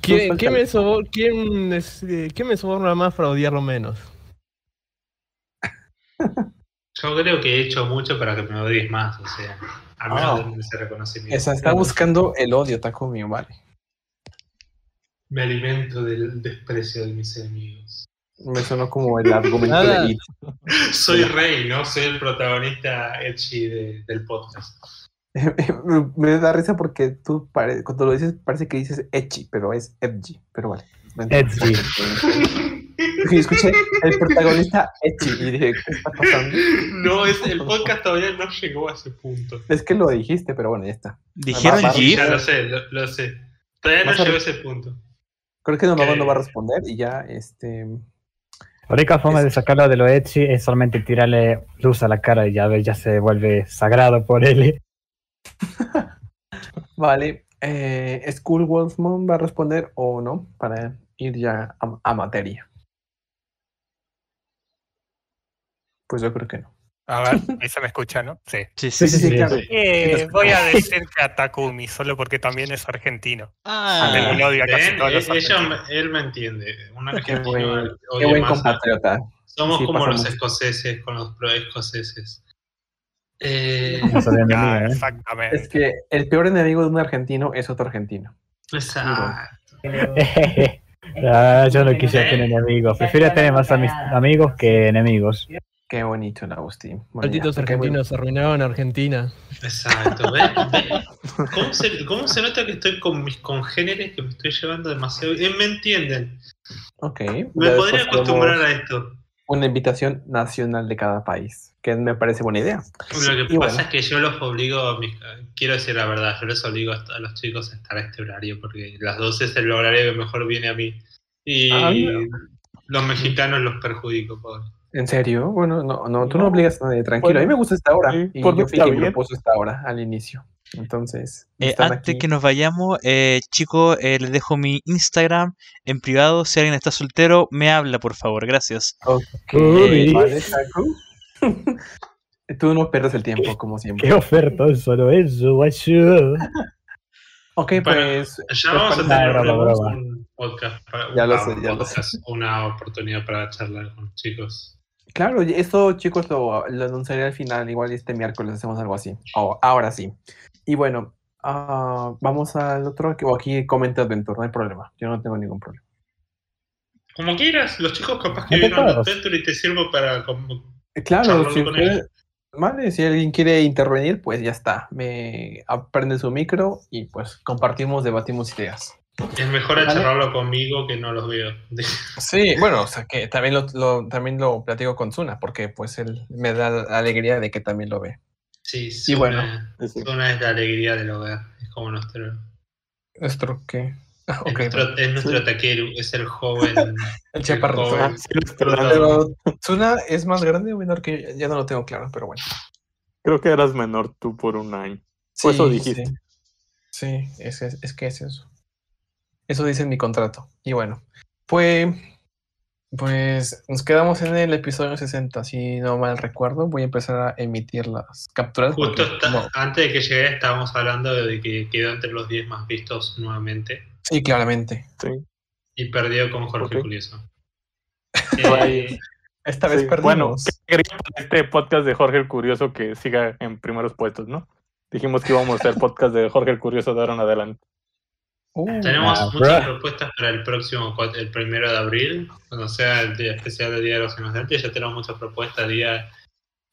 ¿Quién, me sobor- quién es- eh, quién me soborna más para odiarlo menos? Yo creo que he hecho mucho para que me odies más, o sea, al menos Ah. denme ese reconocimiento. Esa está buscando el odio, Takumi, vale. Me alimento del desprecio de mis enemigos. Me sonó como el argumento Nada. de It. Soy rey, ¿no? Soy el protagonista edgy de- del podcast. me, me da risa porque tú pare- cuando lo dices parece que dices Echi, pero es edgy, pero vale. Edgy. Y escuché el protagonista Echi y dije, ¿qué está pasando? No, es, el podcast todavía no llegó a ese punto. Es que lo dijiste, pero bueno, ya está. ¿Dijeron GIF? Ya lo sé, lo, lo sé. Todavía no llegó a ese punto. Creo que no, Ok. no va a responder y ya, este... La única forma de sacarlo de lo Etsy es solamente tirarle luz a la cara y ya ves, ya se vuelve sagrado por él. Vale, eh, School Wolfman va a responder o no para ir ya a, a materia. Pues yo creo que no. A ver, ahí se me escucha, ¿no? Sí. Sí, Sí, sí, sí. claro. Eh, voy a decir que a Takumi, solo porque también es argentino. Ah, casi todos los ella me- él me entiende. Un Qué argentino buen, qué buen a- compatriota. Somos Sí, como los escoceses con los pro escoceses. Eh, No Ah, ¿eh? exactamente. Es que el peor enemigo de un argentino es otro argentino. exacto. Ah, yo no quisiera tener enemigos. Prefiero tener más amigos que enemigos. Qué bonito, Agustín. Bueno, ya, Malditos porque muy- argentinos arruinaron Argentina. Exacto. ¿Cómo, se, cómo se nota que estoy con mis congéneres que me estoy llevando demasiado? Eh, me entienden. Ok. Me podría acostumbrar a esto. Una invitación nacional de cada país, que me parece buena idea. Lo que Y pasa bueno. es que yo los obligo a mis. Quiero decir la verdad, yo les obligo a los chicos a estar a este horario, porque las 12 es el horario que mejor viene a mí. Y Ah, los mexicanos los perjudico, pobre. ¿En serio? Bueno, no, no, tú no, No. obligas a nadie, tranquilo. a mí me gusta esta hora. sí, y por yo fui quien propuso esta hora al inicio. Entonces, Eh, antes aquí. que nos vayamos, eh, chicos, eh, les dejo mi Instagram en privado. Si alguien está soltero, me habla, por favor. Gracias. Ok, vale. Tú no pierdes el tiempo, como siempre. Qué ofertón solo eso, guacho. Ok, Bueno, pues. Ya pues, vamos a tener un podcast, para, Ya lo sé, ya lo podcast, una oportunidad para charlar con chicos. Claro, y esto, chicos, lo, lo anunciaré al final. Igual este miércoles hacemos algo así. O- ahora sí. Y bueno, ah, vamos al otro. O aquí comenta Adventure, no hay problema. Yo no tengo ningún problema. Como quieras, los chicos capaz que vieron todos. Adventure y te sirvo para como- Eh, Claro, si usted- Vale, si alguien quiere intervenir, pues ya está. Me aprende su micro y pues compartimos, debatimos ideas. Es mejor Vale. charlarlo conmigo que no los veo. Sí, bueno, o sea que también lo, lo- también lo platico con Zuna, porque pues él me da la alegría de que también lo ve. Sí, Y bueno. Zuna- Zuna es la alegría del hogar. Es como nuestro. ¿Nuestro qué? Ah, es nuestro, es nuestro Sí. taquero, es el joven. el chaparro. joven Ah. Pero Zuna es más grande o menor que yo, ya no lo tengo claro, pero bueno. Creo que eras menor tú por un año. Pues eso dijiste. Sí, Sí, es, es, es que es eso. Eso dice en mi contrato. Y bueno, pues, pues nos quedamos en el episodio 60, si no mal recuerdo. Voy a empezar a emitir las capturas. Justo porque está- no- antes de que llegue estábamos hablando de que quedó entre los 10 más vistos nuevamente Sí, claramente. Sí. y perdió con Jorge. Curioso. Eh, Esta vez Sí, perdimos. Bueno, ¿qué quería para este podcast de Jorge el Curioso que siga en primeros puestos, no? Dijimos que íbamos a hacer podcast de Jorge el Curioso de ahora en adelante. Uh, tenemos Ah, muchas bro. propuestas para el próximo, el primero de abril, cuando sea el día especial del Día de los Inocentes. Ya tenemos muchas propuestas, día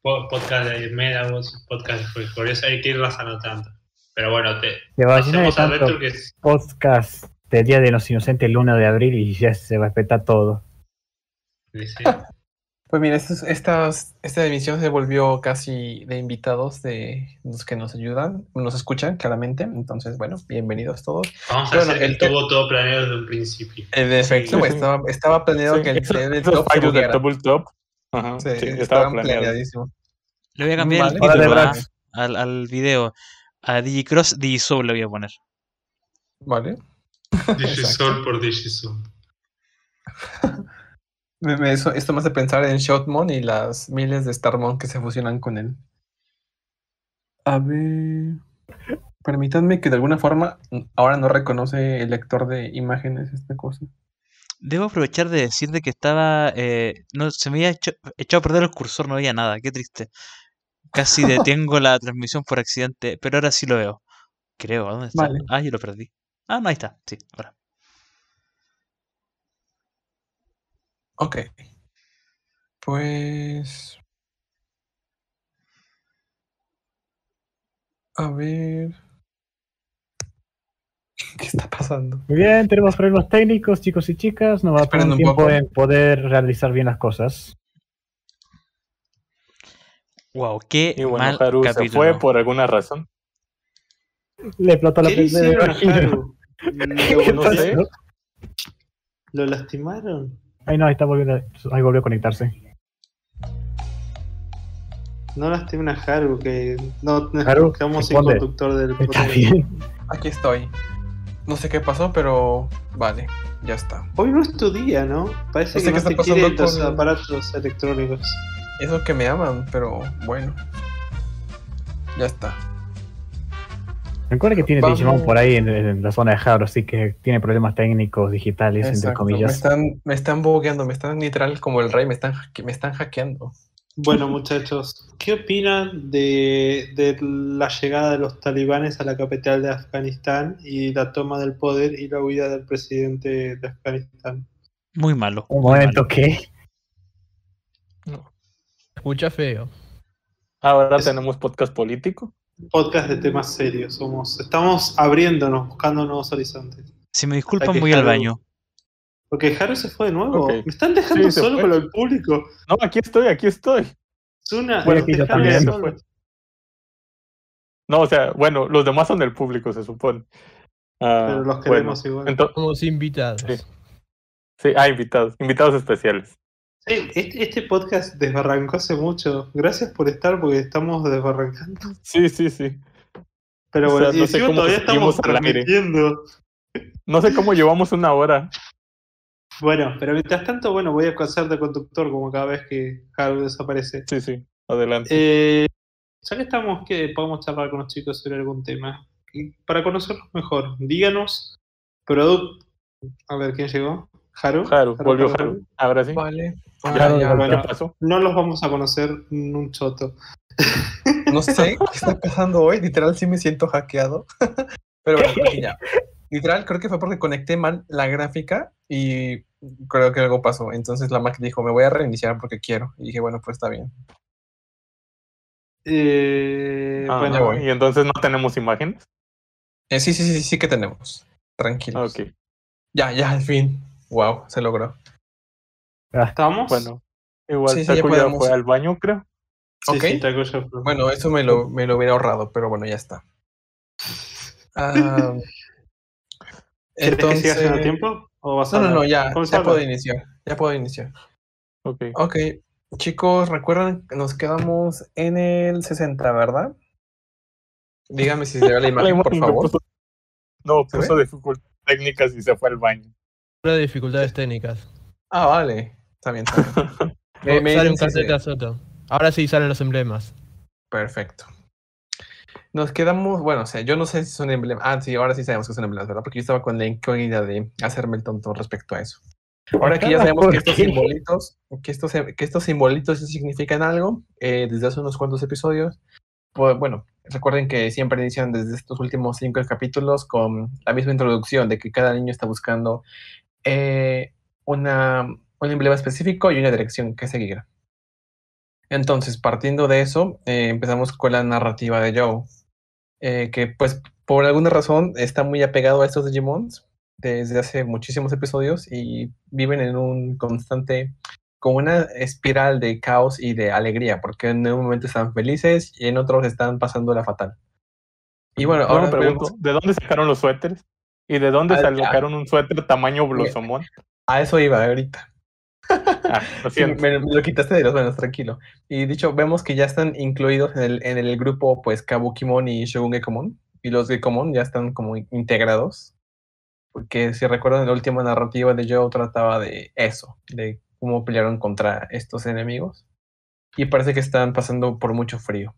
po- podcast de Medabots, podcast de Jorge Curioso, hay que irlas anotando. Pero bueno, te, hacemos tanto Adventure que es podcast de Día de los Inocentes el 1 de abril y ya se respeta todo. sí, Pues mira, estas, estas- esta emisión se volvió casi de invitados de los que nos ayudan, nos escuchan claramente. Entonces, bueno, bienvenidos todos. Vamos a hacer que el estuvo todo planeado desde un principio. En efecto, sí. estaba, estaba planeado Sí, que el, esos, el top del bugueara. double top. Ajá, Sí, sí, estaba planeadísimos. Le voy a cambiar Vale. el título. Brax. al, al video. A Digicross Digisoul le voy a poner. Vale. Digisol por Digisol. Me- me- eso- esto me hace pensar en Shotmon y las miles de Starmon que se fusionan con él. A ver. Permítanme que de alguna forma ahora no reconoce el lector de imágenes esta cosa. Debo aprovechar de decir de que estaba. eh, no, se me había hecho- echado a perder el cursor, no veía nada, qué triste. Casi detengo la transmisión por accidente, pero ahora sí lo veo. Creo, ¿a ¿dónde está? Vale. Ah, yo lo perdí. Ah, no, ahí está, sí, ahora. Ok. Pues. A ver. ¿Qué está pasando? Muy bien, tenemos problemas técnicos, chicos y chicas. Nos va a tomar tiempo poco. en poder realizar bien las cosas. Wow, qué Y bueno, mal Haru se capítulo. fue por alguna razón. Le explotó la ¿Qué a. Haru? ¿Qué no sé. pasó? ¿Lo lastimaron? Ay, no, ahí está volviendo. Ahí volvió a conectarse. No lastimen a Haru, que no Haru, quedamos sin responde. conductor del Está bien. Aquí estoy. No sé qué pasó, pero. Vale, ya está. Hoy no es tu día, ¿no? Parece No sé que no te quieren pasando los con- aparatos electrónicos. Eso que me aman, pero bueno. Ya está. Recuerda que tiene Vamos. Digimon por ahí en, en la zona de Haru, así que tiene problemas técnicos, digitales, entre Me comillas. están, me están bugueando, me están literal como el rey, me están, hacke- me están hackeando. Bueno, muchachos, ¿qué opinan de, de la llegada de los talibanes a la capital de Afganistán y la toma del poder y la huida del presidente de Afganistán? Muy malo. Un muy momento, malo. ¿qué? Escucha feo. Ahora Es- tenemos podcast político. Podcast de temas serios. Somos, estamos abriéndonos, buscando nuevos horizontes. Si me disculpan, voy al baño. Porque Haru se fue de nuevo. Me están dejando Sí, solo fue. con el público. No, aquí estoy, aquí estoy. Zuna, Bueno, aquí yo dejaron también. solos. No, o sea, bueno, los demás son del público, se supone. Ah, Pero los bueno, queremos igual. Somos invitados. Sí. sí, ah, invitados, invitados especiales. Sí, este, este podcast desbarrancó hace mucho. Gracias por estar porque estamos desbarrancando. Sí, sí, sí. Pero O bueno, sea, no sé cómo todavía estamos transmitiendo. No sé cómo llevamos una hora. Bueno, pero mientras tanto, bueno, voy a hacer de conductor como cada vez que Haru desaparece. Sí, sí, adelante. Eh, ya que estamos, que podemos charlar con los chicos sobre algún tema. Y para conocerlos mejor, díganos, producto. A ver, ¿quién llegó? Haru. Haru, volvió Haru, Haru. Ahora sí. Vale. No los vamos a conocer en un choto. No sé qué está pasando hoy, literal sí me siento hackeado. Pero bueno, ya. Literal, creo que fue porque conecté mal la gráfica y creo que algo pasó. Entonces la Mac dijo, me voy a reiniciar porque quiero. Y dije, bueno, pues está bien. Eh, Ah, bueno, voy. y entonces no tenemos imágenes. Eh, sí, sí, sí, sí que tenemos. Tranquilo. Ah, Ok, Ya, ya, al fin. Wow, se logró. ¿Estamos? bueno. Igual Sí, sí, ya ya fue al baño, creo. Sí, ok. sí, Taco ya fue. Bueno, eso me lo, me lo hubiera ahorrado, pero bueno, ya está. Ah, ¿Quieres que haciendo entonces... tiempo? ¿O vas a No, no, no, hablar? ya, a ya puedo iniciar. Ya puedo iniciar. Ok. Ok, chicos, recuerdan que nos quedamos en el 60, ¿verdad? Dígame si se ve la imagen, por favor. puso- no, ¿Se puso dificultades técnicas y se fue al baño. Dificultades técnicas. Ah, vale. Está bien, está bien. Me- me Sale un dicen si se- casete a Soto. Ahora sí salen los emblemas. Perfecto. Nos quedamos, bueno, o sea, yo no sé si son emblemas. Ah, sí, ahora sí sabemos que son emblemas, ¿verdad? Porque yo estaba con la incógnita de hacerme el tonto respecto a eso. Ahora que ya sabemos ¿Por que estos simbolitos, que estos, que estos simbolitos significan algo, eh, desde hace unos cuantos episodios, pues bueno, recuerden que siempre inician desde estos últimos cinco capítulos con la misma introducción de que cada niño está buscando eh, una, un emblema específico y una dirección que seguir. Entonces, partiendo de eso, eh, empezamos con la narrativa de Joe, eh, que pues por alguna razón está muy apegado a estos Digimons desde hace muchísimos episodios y viven en un constante, como una espiral de caos y de alegría, porque en un momento están felices y en otros están pasando la fatal. Y bueno, ahora pregunto, vemos- ¿de dónde sacaron los suéteres? ¿Y de dónde Ah, sacaron un suéter tamaño blosomón? a eso iba ahorita. Ah, lo Sí, me, me lo quitaste de los manos, tranquilo. Y dicho, vemos que ya están incluidos en el, en el grupo, pues, Kabukimon y Shogun Gekomon. Y los Gekomon ya están como in- integrados. Porque si recuerdan, la última narrativa de Joe trataba de eso, de cómo pelearon contra estos enemigos. Y parece que están pasando por mucho frío.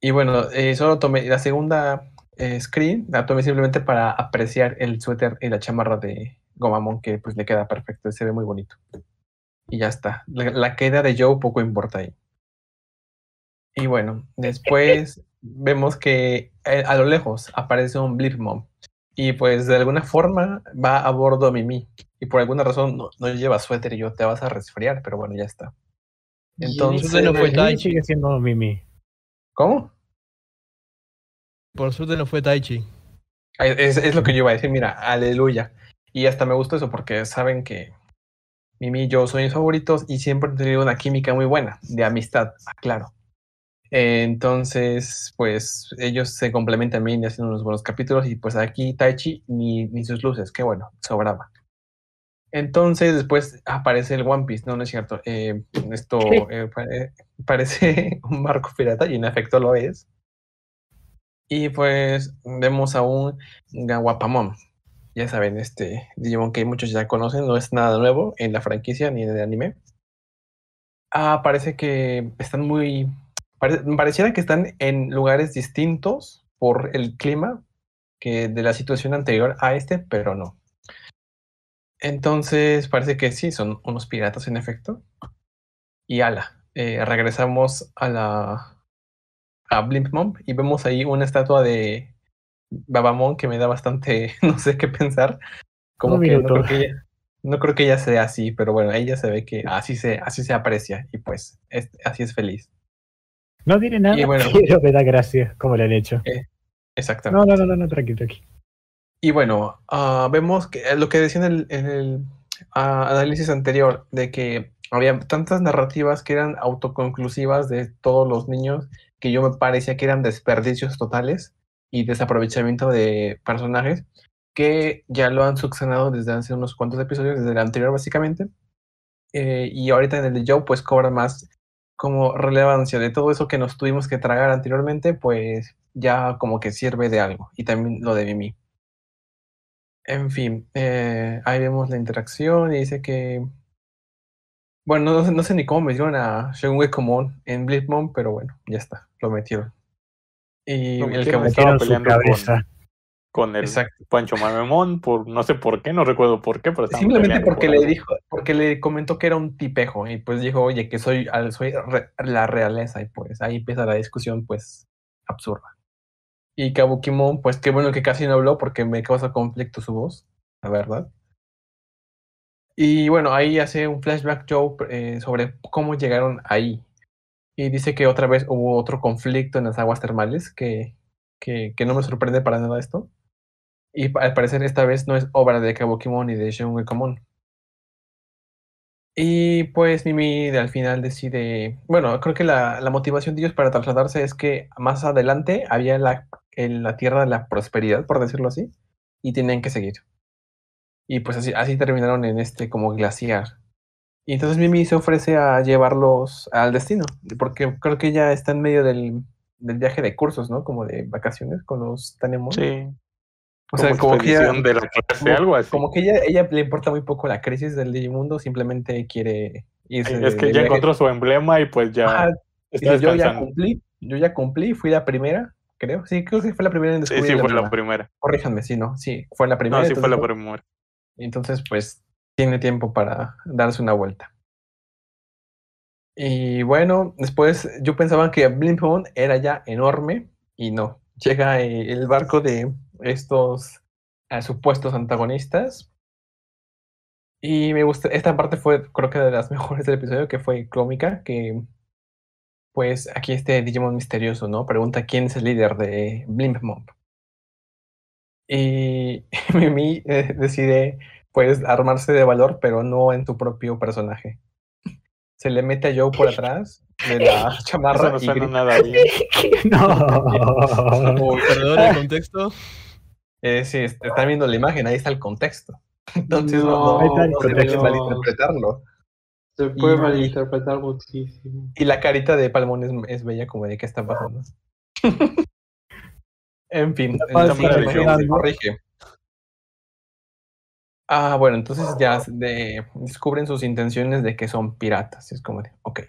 Y bueno, eh, solo tomé la segunda eh, screen, la tomé simplemente para apreciar el suéter y la chamarra de, Gomamon que pues le queda perfecto, se ve muy bonito. Y ya está. La, la queda de Joe poco importa ahí. Y bueno, después vemos que eh, a lo lejos aparece un Blipmon. Y pues de alguna forma va a bordo Mimi. Y por alguna razón no, no lleva suéter y yo te vas a resfriar, pero bueno, ya está. Entonces, suerte no fue Taichi. sigue siendo Mimi. ¿cómo? Por suerte no fue Taichi. Es, es lo que yo iba a decir, mira, aleluya. Y hasta me gustó eso porque saben que Mimi y yo son mis favoritos y siempre han tenido una química muy buena, de amistad, claro. Entonces, pues ellos se complementan bien y hacen unos buenos capítulos y pues aquí Taichi ni, ni sus luces, qué bueno, sobraba. Entonces después aparece el One Piece, no, no es cierto. eh, esto eh, pare- parece un barco pirata y en efecto lo es. Y pues vemos a un Gawapamon. Ya saben, este Digimon que muchos ya conocen, no es nada nuevo en la franquicia ni en el anime. Ah, parece que están muy. pare- pareciera que están en lugares distintos por el clima que de la situación anterior a este, pero no. Entonces parece que sí, son unos piratas en efecto. Y ala, eh, regresamos a la a Blimp Mom y vemos ahí una estatua de Babamon que me da bastante, no sé qué pensar. Como Un que no creo que, ella, no creo que ella sea así, pero bueno, ella se ve que así se, así se aprecia y pues es- así es feliz. No tiene nada, Y bueno. pero me da gracia cómo lo han hecho. Exactamente. No, no, no, no, no, tranqui, tranqui. Y bueno, ah, vemos que eh, lo que decía en el, en el, ah, análisis anterior, de que había tantas narrativas que eran autoconclusivas de todos los niños, que yo me parecía que eran desperdicios totales y desaprovechamiento de personajes, que ya lo han subsanado desde hace unos cuantos episodios, desde el anterior básicamente. Eh, y ahorita en el de Joe, pues cobra más como relevancia de todo eso que nos tuvimos que tragar anteriormente, pues ya como que sirve de algo. Y también lo de Mimi. En fin, eh, ahí vemos la interacción y dice que. Bueno, no, no sé ni cómo metieron a Shunwei Komon en Blipmon, pero bueno, ya está, lo metieron. Y el que estaba Metieron su peleando cabeza. Con el Exacto. Pancho Mamemón, por no sé por qué, no recuerdo por qué, pero Simplemente porque por le dijo, porque le comentó que era un tipejo, y pues dijo, oye, que soy, soy re- la realeza, y pues ahí empieza la discusión, pues, absurda. Y Kabukimon, pues qué bueno que casi no habló porque me causa conflicto su voz, la verdad. Y bueno, ahí hace un flashback Joe eh, sobre cómo llegaron ahí. Y dice que otra vez hubo otro conflicto en las aguas termales, que, que, que no me sorprende para nada esto. Y al parecer esta vez no es obra de Kabukimon ni de Shun Komon. Y pues Mimi al final decide, bueno, creo que la, la motivación de ellos para trasladarse es que más adelante había la, en la tierra de la prosperidad, por decirlo así, y tenían que seguir. Y pues así, así terminaron en este como glaciar. Y entonces Mimi se ofrece a llevarlos al destino, porque creo que ya está en medio del, del viaje de cursos, ¿no? Como de vacaciones con los Tanemon. Sí. o sea, como que ella, de la clase, como, algo así. como que ella, ella le importa muy poco la crisis del Digimundo, simplemente quiere irse. Sí, es que de ya encontró su emblema y pues ya Ajá, está dice, yo ya cumplí, yo ya cumplí, fui la primera, creo. Sí, creo que fue la primera en Sí, descubrir sí, el fue la primera. Corríjanme, sí, no, sí, fue la primera. No, sí fue la primera. Entonces, pues, tiene tiempo para darse una vuelta. Y bueno, después yo pensaba que Blimpon era ya enorme y no. Llega el barco de estos eh, supuestos antagonistas. Y me gusta, esta parte fue creo que de las mejores del episodio, que fue cómica, que pues aquí este Digimon misterioso, ¿no? Pregunta quién es el líder de Blimpmon. Y Mimi eh, decide pues armarse de valor, pero no en su propio personaje. Se le mete a Joe por atrás de la Eso chamarra no y suena grita, nada bien. no. Uy, Perdón el contexto. eh, sí, est- están viendo la imagen, ahí está el contexto. Entonces No, no, no, no se contexto. malinterpretarlo. Se puede Y- malinterpretar muchísimo. Y la carita de Palmón es, es bella como de qué está pasando. en fin, algo. corrige. Ah, bueno, entonces ya de- descubren sus intenciones de que son piratas. Es como de, ok.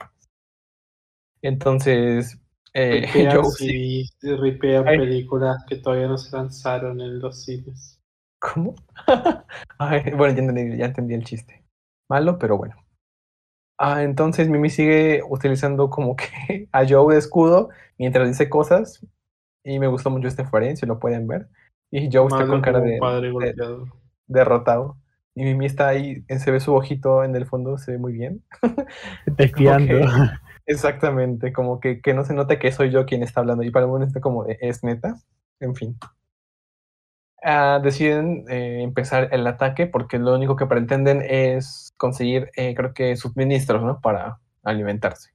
Entonces, eh, Ripean Joe sí- CDs, ripean Ay. películas que todavía no se lanzaron en los cines. ¿Cómo? Ay, bueno, ya entendí, ya entendí el chiste. Malo, pero bueno. Ah, entonces Mimi sigue utilizando como que a Joe de escudo mientras dice cosas. Y me gustó mucho este si lo pueden ver. Y Joe está Malo con cara de, padre de-. Derrotado. Y Mimi está ahí, eh, se ve su ojito en el fondo, se ve muy bien. Espiando. Exactamente, como que, que no se nota que soy yo quien está hablando. Y para uno está como, ¿es neta? En fin. Ah, deciden eh, empezar el ataque porque lo único que pretenden es conseguir, eh, creo que, suministros, ¿no? Para alimentarse.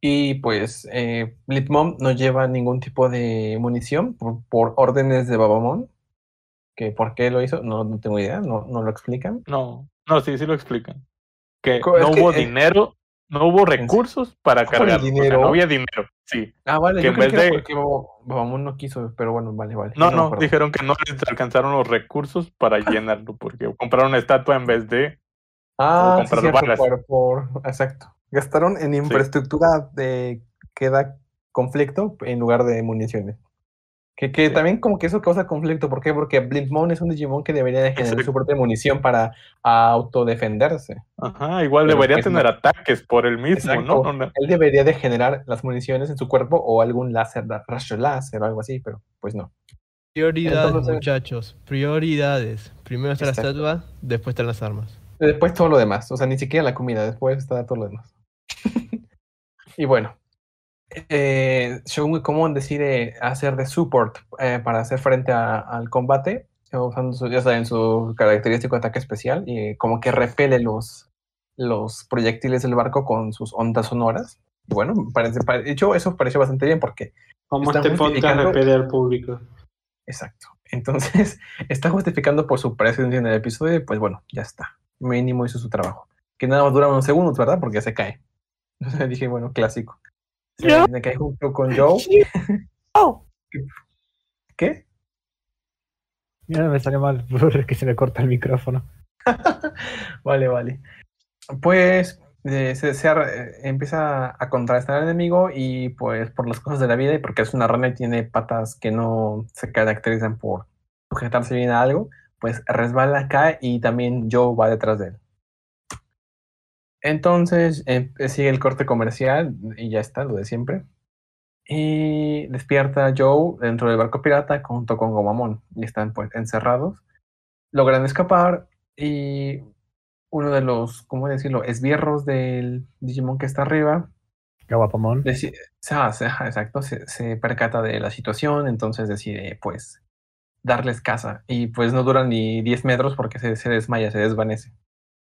Y pues, eh, Blitmom no lleva ningún tipo de munición por, por órdenes de Babamon. Que por qué lo hizo, no, no tengo idea, no, no lo explican. No, no, sí, sí lo explican. Que es no que, hubo dinero, no hubo recursos para ¿Cómo el cargar. dinero? no había dinero, sí. Ah, vale, Que yo en vez que de- porque no quiso, pero bueno, vale, vale. No, no, dijeron que no les alcanzaron los recursos para llenarlo, porque compraron estatua en vez de. Ah, sí, comprar cierto, balas. por, por- exacto. Gastaron en infraestructura de que da conflicto en lugar de municiones. Que, que Sí. también como que eso causa conflicto. ¿Por qué? Porque Blintmon es un Digimon que debería de generar su propia munición para autodefenderse. Ajá, igual Pero debería tener no. ataques por el mismo, Exacto. ¿no? No, no. Él debería de generar las municiones en su cuerpo o algún láser, rayo láser o algo así, pero pues no. Prioridades, Entonces- muchachos. Prioridades. Primero está la estatua, después están las armas. Después todo lo demás, o sea, ni siquiera la comida, después está todo lo demás. y bueno, eh, Shogun Komon decide hacer de support eh, para hacer frente a- al combate, eh, usando su, ya saben, su característico ataque especial y como que repele los, los proyectiles del barco con sus ondas sonoras. Bueno, parece, pare- de hecho, eso pareció bastante bien porque Como este podcast repele al público. Exacto. Entonces, está justificando por su presencia en el episodio y pues bueno, ya está. Mínimo hizo su trabajo. Que nada más dura unos segundos, ¿verdad? Porque se cae. Entonces dije, bueno, clásico. ¿Yo? me cae junto con Joe. Oh. ¿Qué? Ya me sale mal porque se me corta el micrófono. Vale, vale. Pues eh, se, se ar- eh, empieza a contrarrestar al enemigo y pues por las cosas de la vida y porque es una rana y tiene patas que no se caracterizan por sujetarse bien a algo, pues resbala, cae y también Joe va detrás de él. Entonces eh, sigue el corte comercial y ya está, lo de siempre. Y despierta Joe dentro del barco pirata junto con Gomamon y están pues encerrados. Logran escapar y uno de los, ¿cómo decirlo?, esbierros del Digimon que está arriba Gawapamon. deci- ah, exacto, se, se percata de la situación, entonces decide, pues, darles casa. Y pues no duran ni 10 metros porque se, se desmaya, se desvanece.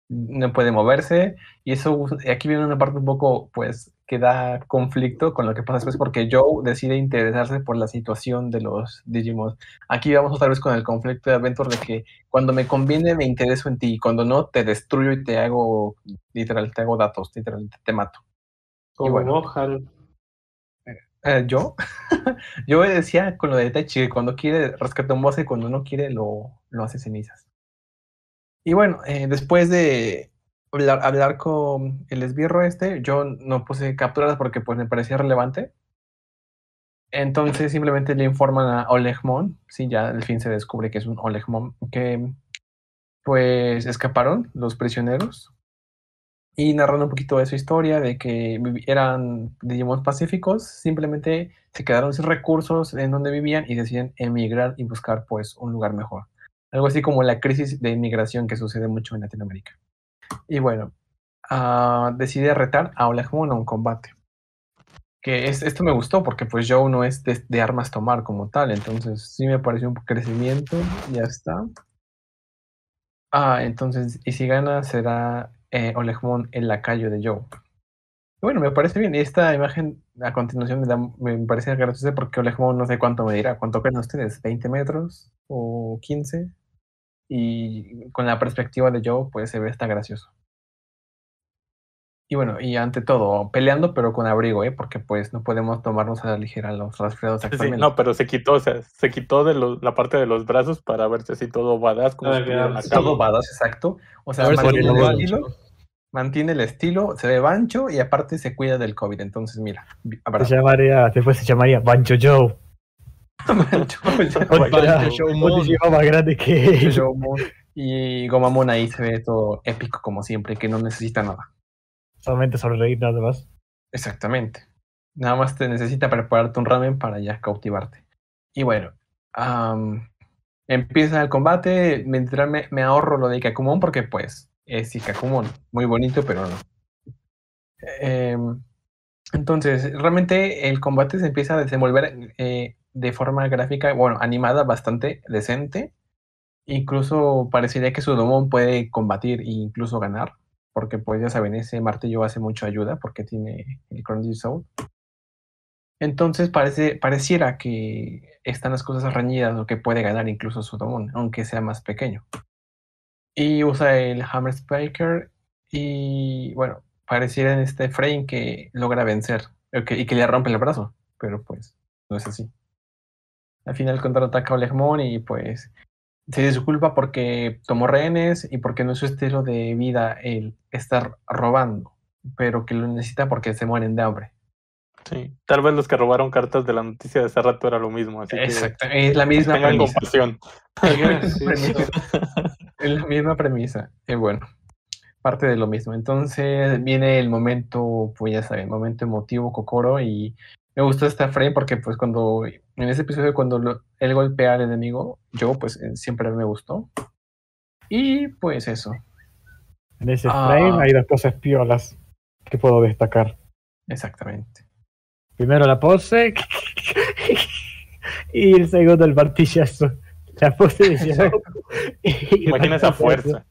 No puede moverse. Y eso, aquí viene una parte un poco, pues, que da conflicto con lo que pasa después porque Joe decide interesarse por la situación de los Digimon. Aquí vamos otra vez con el conflicto de Adventure de que cuando me conviene me intereso en ti, y cuando no te destruyo y te hago, literal, te hago datos, literal, te mato. Como bueno. Haru. Eh, yo, yo decía con lo de que cuando quiere rescata un boss y cuando no quiere lo, lo hace cenizas. Y bueno, eh, después de hablar, con el esbirro este, yo no puse capturas porque pues me parecía relevante. Entonces simplemente le informan a Olegmon, sí, ya al fin se descubre que es un Olegmon, que pues escaparon los prisioneros y narrando un poquito de su historia, de que eran Digimon pacíficos, simplemente se quedaron sin recursos en donde vivían y deciden emigrar y buscar pues un lugar mejor. Algo así como la crisis de inmigración que sucede mucho en Latinoamérica. Y bueno, ah, decide retar a Olegmon a un combate. Que es, esto me gustó porque pues Joe no es de, armas tomar como tal, entonces sí me pareció un crecimiento, ya está. Ah, entonces, y si gana será eh, el lacayo de Joe. Bueno, me parece bien. Y esta imagen a continuación me, da, me parece graciosa porque Olegmon no sé cuánto me dirá. ¿Cuánto creen ustedes? ¿20 metros o 15? Y con la perspectiva de Joe, pues se ve está gracioso. Y bueno, y ante todo, peleando pero con abrigo, ¿eh? Porque pues no podemos tomarnos a la ligera los resfriados Sí, sí, actualmente. no, pero se quitó, o sea, se quitó de los- la parte de los brazos para verse así todo badass como si. Todo badass, exacto. O sea, mantiene el estilo, mantiene el estilo, se ve bancho y aparte se cuida del COVID. Entonces, mira, Se llamaría, después se llamaría Bancho Joe. Más grande que. Y Gomamon ahí se ve todo épico como siempre, que no necesita nada. Solamente sonreír nada más. Exactamente. Nada más te necesita prepararte un ramen para ya cautivarte. Y bueno, empieza el combate. Mientras me, me ahorro lo de Ikakumon porque pues es Ikakumon. Muy bonito, pero no. Em, entonces, realmente el combate se empieza a desenvolver eh, de forma gráfica, bueno, animada bastante decente. Incluso parecería que Sudomon puede combatir e incluso ganar, porque pues ya saben, ese martillo hace mucha ayuda porque tiene el Chrono Soul. Entonces parece, pareciera que están las cosas reñidas o que puede ganar incluso Sudomon, aunque sea más pequeño. Y usa el Hammer Spiker y bueno, pareciera en este frame que logra vencer que- y que le rompe el brazo, pero pues no es así. Al final contraataca a Olegmon y pues se disculpa porque tomó rehenes y porque no es su estilo de vida el estar robando, pero que lo necesita porque se mueren de hambre. Sí. Tal vez los que robaron cartas de la noticia de hace rato era lo mismo. Así que Exacto, es la misma tengan premisa. compasión. Es la misma- es la misma premisa. Y bueno, parte de lo mismo. Entonces viene el momento, pues ya saben, momento emotivo, Kokoro, y me gustó esta frame porque pues cuando, en ese episodio cuando lo- él golpea al enemigo, yo pues eh, siempre me gustó. Y pues eso, En ese Ah. frame hay dos cosas piolas que puedo destacar. exactamente. Primero la pose y el segundo el martillazo. La pose de Imagina esa fuerza.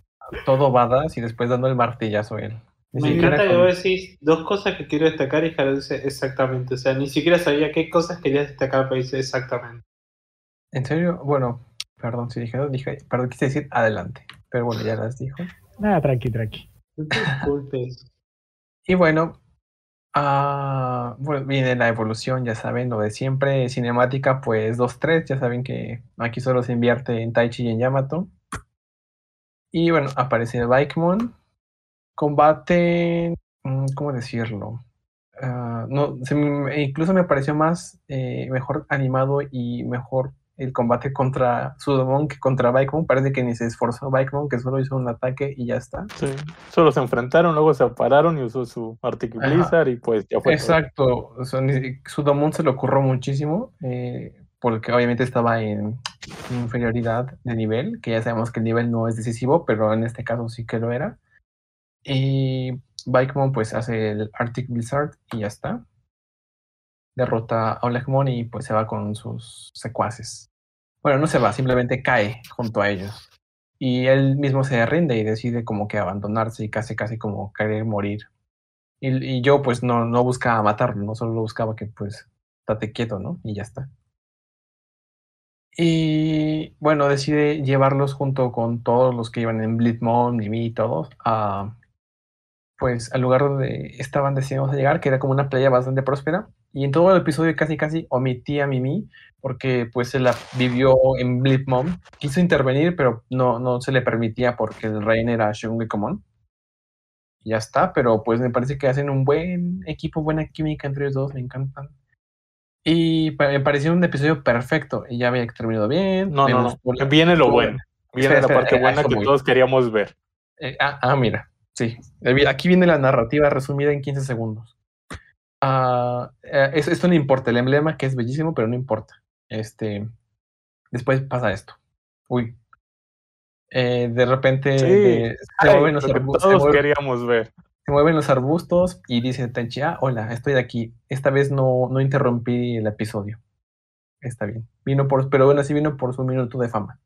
Todo badass y después dando el martillazo él. Me encanta que vos decís dos cosas que quiero destacar y Jaro dice exactamente. O sea, ni siquiera sabía qué cosas querías destacar, pero dice exactamente. ¿En serio? Bueno, perdón si dije, dije, perdón, quise decir adelante. Pero bueno, ya las dijo. Nada, tranqui, tranqui. No te disculpes. Y bueno, ah, bueno, viene la evolución, ya saben, lo de siempre. Cinemática, pues 2-3, ya saben que aquí solo se invierte en Taichi y en Yamato. Y bueno, aparece el Bikemon. Combate, mm, ¿cómo decirlo? Ah, no, se me- incluso me pareció más eh, mejor animado y mejor el combate contra Sudomon que contra Bikemon. Parece que ni se esforzó Bikemon, que solo hizo un ataque y ya está. Sí. Solo se enfrentaron, luego se pararon y usó su Arctic. Blizzard y pues ya fue. Exacto, o sea, Sudomon se le ocurrió muchísimo, eh, porque obviamente estaba en inferioridad de nivel, que ya sabemos que el nivel no es decisivo, pero en este caso sí que lo era. Y Bikemon pues hace el Arctic Blizzard y ya está. Derrota a Olegmon y pues se va con sus secuaces. Bueno, no se va, simplemente cae junto a ellos. Y él mismo se rinde y decide como que abandonarse y casi casi como querer morir. Y, y yo pues no, no buscaba matarlo, no solo buscaba que pues estate quieto, ¿no? Y ya está. Y bueno, decide llevarlos junto con todos los que iban en Blitzmon, Mimi y todos, a pues al lugar donde estaban destinados a llegar, que era como una playa bastante próspera. Y en todo el episodio casi casi omití a Mimi, porque pues se la vivió en Blitzmon. Quiso intervenir, pero no, no se le permitía porque el rey era Shungekomon y ya está, pero pues me parece que hacen un buen equipo, buena química entre los dos, me encantan. Y me pareció un episodio perfecto, y ya había terminado bien. No, no, no. Viene lo bueno. Viene la parte buena que todos queríamos ver. Eh, ah, ah, mira, sí. Eh, Aquí viene la narrativa resumida en 15 segundos. Es- esto no importa, el emblema que es bellísimo, pero no importa. Este, después pasa esto. Uy. Eh, de repente Sí. de- se, Ay, mueven los arbustos, se, todos queríamos ver. se mueven los arbustos y dice Tenchi, ah, hola, estoy aquí. Esta vez no, no interrumpí el episodio. Está bien. Vino por, pero bueno, sí vino por su minuto de fama.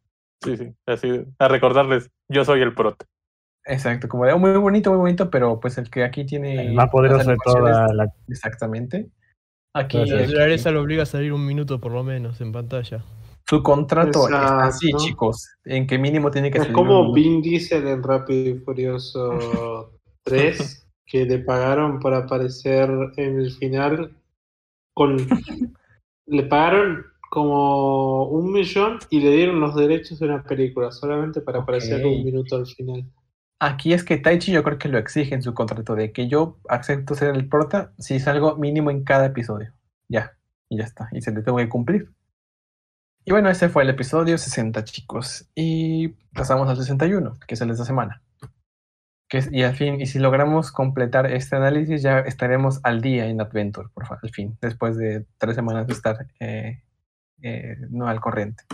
Sí, sí. Así, a recordarles, yo soy el prota. Exacto, como de "Oh, muy bonito, muy bonito, pero pues el que aquí tiene El más poderoso de toda la. Exactamente. Aquí. La naturaleza lo obliga a salir un minuto por lo menos en pantalla. su contrato está así, chicos, en que mínimo tiene que Es salir como un- Vin Diesel en Rápido y Furioso 3, que le pagaron por aparecer en el final con... le pagaron como un millón y le dieron los derechos de una película, solamente para aparecer un minuto al final. Aquí es que Taichi yo creo que lo exige en su contrato de que yo acepto ser el prota si salgo mínimo en cada episodio. Ya, y ya está. Y se le tengo que cumplir. Y bueno, ese fue el episodio 60, chicos. Y pasamos al 61, que es el de esta semana. Que es- y al fin, y si logramos completar este análisis, ya estaremos al día en Adventure, por fa- al fin, después de tres semanas de estar eh, eh, no al corriente.